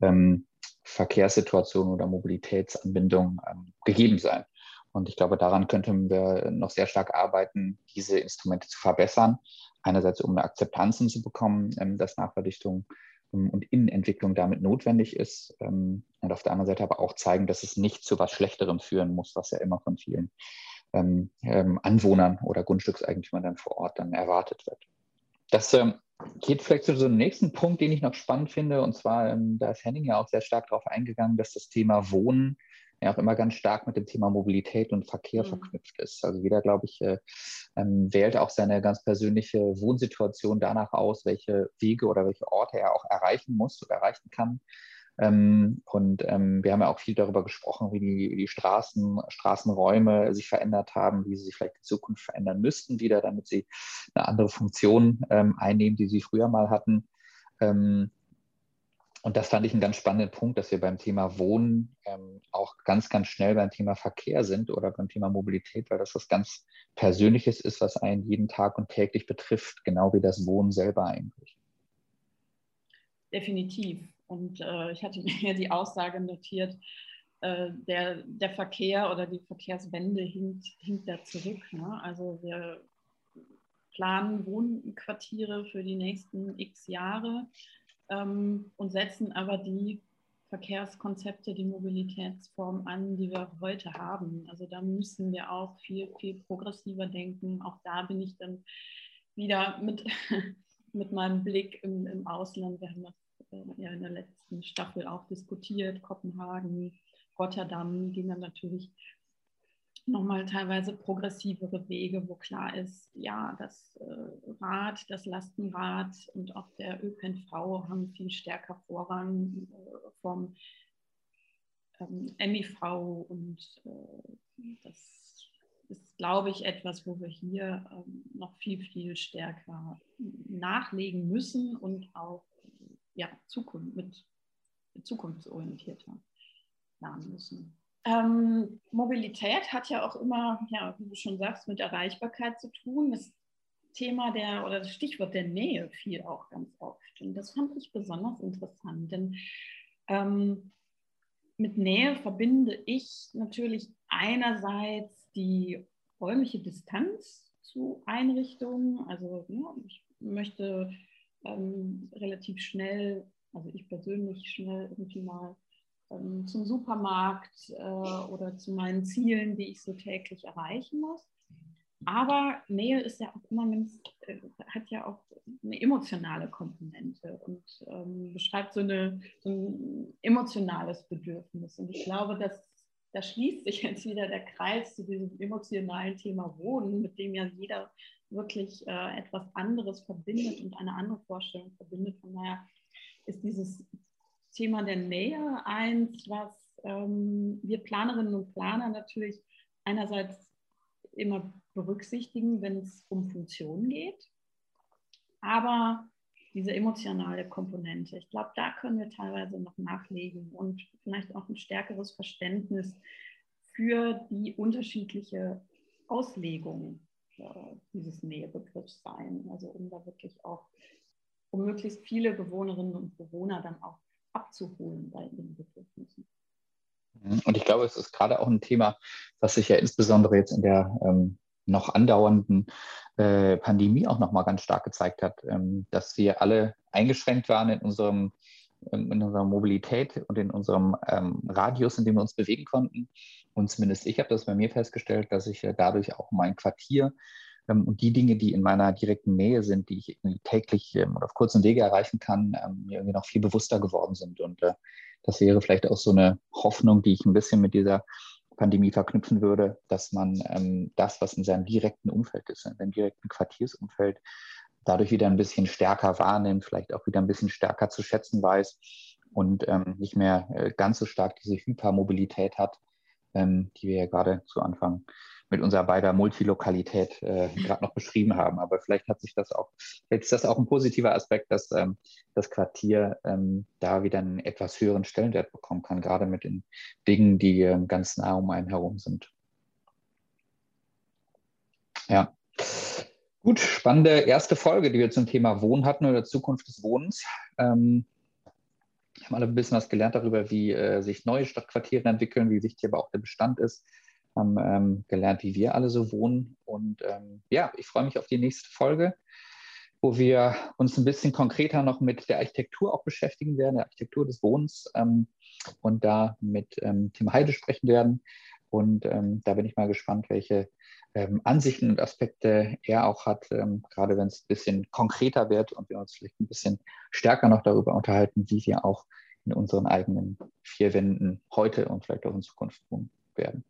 ähm, Verkehrssituation oder Mobilitätsanbindung ähm, gegeben sein. Und ich glaube, daran könnten wir noch sehr stark arbeiten, diese Instrumente zu verbessern. Einerseits, um eine Akzeptanz zu bekommen, ähm, dass Nachverdichtung ähm, und Innenentwicklung damit notwendig ist. Ähm, und auf der anderen Seite aber auch zeigen, dass es nicht zu was Schlechterem führen muss, was ja immer von vielen Anwohnern oder Grundstückseigentümern dann vor Ort dann erwartet wird. Das geht vielleicht zu so einem nächsten Punkt, den ich noch spannend finde. Und zwar, da ist Henning ja auch sehr stark darauf eingegangen, dass das Thema Wohnen ja auch immer ganz stark mit dem Thema Mobilität und Verkehr mhm. verknüpft ist. Also jeder, glaube ich, äh, ähm, wählt auch seine ganz persönliche Wohnsituation danach aus, welche Wege oder welche Orte er auch erreichen muss oder erreichen kann. Ähm, und ähm, wir haben ja auch viel darüber gesprochen, wie die, wie die Straßen, Straßenräume sich verändert haben, wie sie sich vielleicht in Zukunft verändern müssten wieder, damit sie eine andere Funktion ähm, einnehmen, die sie früher mal hatten. Und das fand ich einen ganz spannenden Punkt, dass wir beim Thema Wohnen ähm, auch ganz, ganz schnell beim Thema Verkehr sind oder beim Thema Mobilität, weil das was ganz Persönliches ist, was einen jeden Tag und täglich betrifft, genau wie das Wohnen selber eigentlich. Definitiv. Und äh, ich hatte mir die Aussage notiert, äh, der, der Verkehr oder die Verkehrswende hinkt, hinkt da zurück. Ne? Also wir planen Wohnquartiere für die nächsten x Jahre ähm, und setzen aber die Verkehrskonzepte, die Mobilitätsform an, die wir heute haben. Also da müssen wir auch viel, viel progressiver denken. Auch da bin ich dann wieder mit, mit meinem Blick im, im Ausland. Wir haben das äh, ja in der letzten Staffel auch diskutiert. Kopenhagen, Rotterdam ging dann natürlich nochmal teilweise progressivere Wege, wo klar ist, ja, das äh, Rad, das Lastenrad und auch der ÖPNV haben viel stärker Vorrang äh, vom ähm, MIV und äh, das ist, glaube ich, etwas, wo wir hier ähm, noch viel, viel stärker nachlegen müssen und auch ja, Zukunft, mit, mit zukunftsorientierter planen müssen. Ähm, Mobilität hat ja auch immer, ja, wie du schon sagst, mit Erreichbarkeit zu tun. Das Thema der oder das Stichwort der Nähe fiel auch ganz oft. Und das fand ich besonders interessant, denn ähm, mit Nähe verbinde ich natürlich einerseits die räumliche Distanz zu Einrichtungen. Also ja, ich möchte ähm, relativ schnell, also ich persönlich schnell irgendwie mal ähm, zum Supermarkt äh, oder zu meinen Zielen, die ich so täglich erreichen muss. Aber Nähe ist ja auch immer, äh, hat ja auch eine emotionale Komponente und ähm, beschreibt so, eine, so, ein emotionales Bedürfnis. Und ich glaube, dass da schließt sich jetzt wieder der Kreis zu diesem emotionalen Thema Wohnen, mit dem ja jeder wirklich äh, etwas anderes verbindet und eine andere Vorstellung verbindet. Von daher ist dieses Thema der Nähe eins, was ähm, wir Planerinnen und Planer natürlich einerseits immer berücksichtigen, wenn es um Funktionen geht, aber diese emotionale Komponente, ich glaube, da können wir teilweise noch nachlegen und vielleicht auch ein stärkeres Verständnis für die unterschiedliche Auslegung äh, dieses Nähebegriffs sein. Also um da wirklich auch, um möglichst viele Bewohnerinnen und Bewohner dann auch abzuholen bei ihren Bedürfnissen. Mhm. Und ich glaube, es ist gerade auch ein Thema, was sich ja insbesondere jetzt in der ähm, noch andauernden äh, Pandemie auch nochmal ganz stark gezeigt hat, ähm, dass wir alle eingeschränkt waren in unserem in unserer Mobilität und in unserem ähm, Radius, in dem wir uns bewegen konnten. Und zumindest ich habe das bei mir festgestellt, dass ich äh, dadurch auch mein Quartier ähm, und die Dinge, die in meiner direkten Nähe sind, die ich täglich ähm, oder auf kurzen Wege erreichen kann, ähm, mir irgendwie noch viel bewusster geworden sind. Und äh, das wäre vielleicht auch so eine Hoffnung, die ich ein bisschen mit dieser Pandemie verknüpfen würde, dass man ähm, das, was in seinem direkten Umfeld ist, in seinem direkten Quartiersumfeld, dadurch wieder ein bisschen stärker wahrnimmt, vielleicht auch wieder ein bisschen stärker zu schätzen weiß und ähm, nicht mehr äh, ganz so stark diese Hypermobilität hat, ähm, die wir ja gerade zu Anfang mit unserer beider Multilokalität äh, gerade noch beschrieben haben. Aber vielleicht hat sich das auch, vielleicht ist das auch ein positiver Aspekt, dass ähm, das Quartier ähm, da wieder einen etwas höheren Stellenwert bekommen kann, gerade mit den Dingen, die ähm, ganz nah um einen herum sind. Ja. Gut, spannende erste Folge, die wir zum Thema Wohnen hatten oder Zukunft des Wohnens. Ähm, wir haben alle ein bisschen was gelernt darüber, wie äh, sich neue Stadtquartiere entwickeln, wie wichtig aber auch der Bestand ist haben ähm, gelernt, wie wir alle so wohnen. Und ähm, ja, ich freue mich auf die nächste Folge, wo wir uns ein bisschen konkreter noch mit der Architektur auch beschäftigen werden, der Architektur des Wohnens ähm, und da mit ähm, Tim Heide sprechen werden. Und ähm, da bin ich mal gespannt, welche ähm, Ansichten und Aspekte er auch hat, gerade wenn es ein bisschen konkreter wird und wir uns vielleicht ein bisschen stärker noch darüber unterhalten, wie wir auch in unseren eigenen vier Wänden heute und vielleicht auch in Zukunft wohnen werden.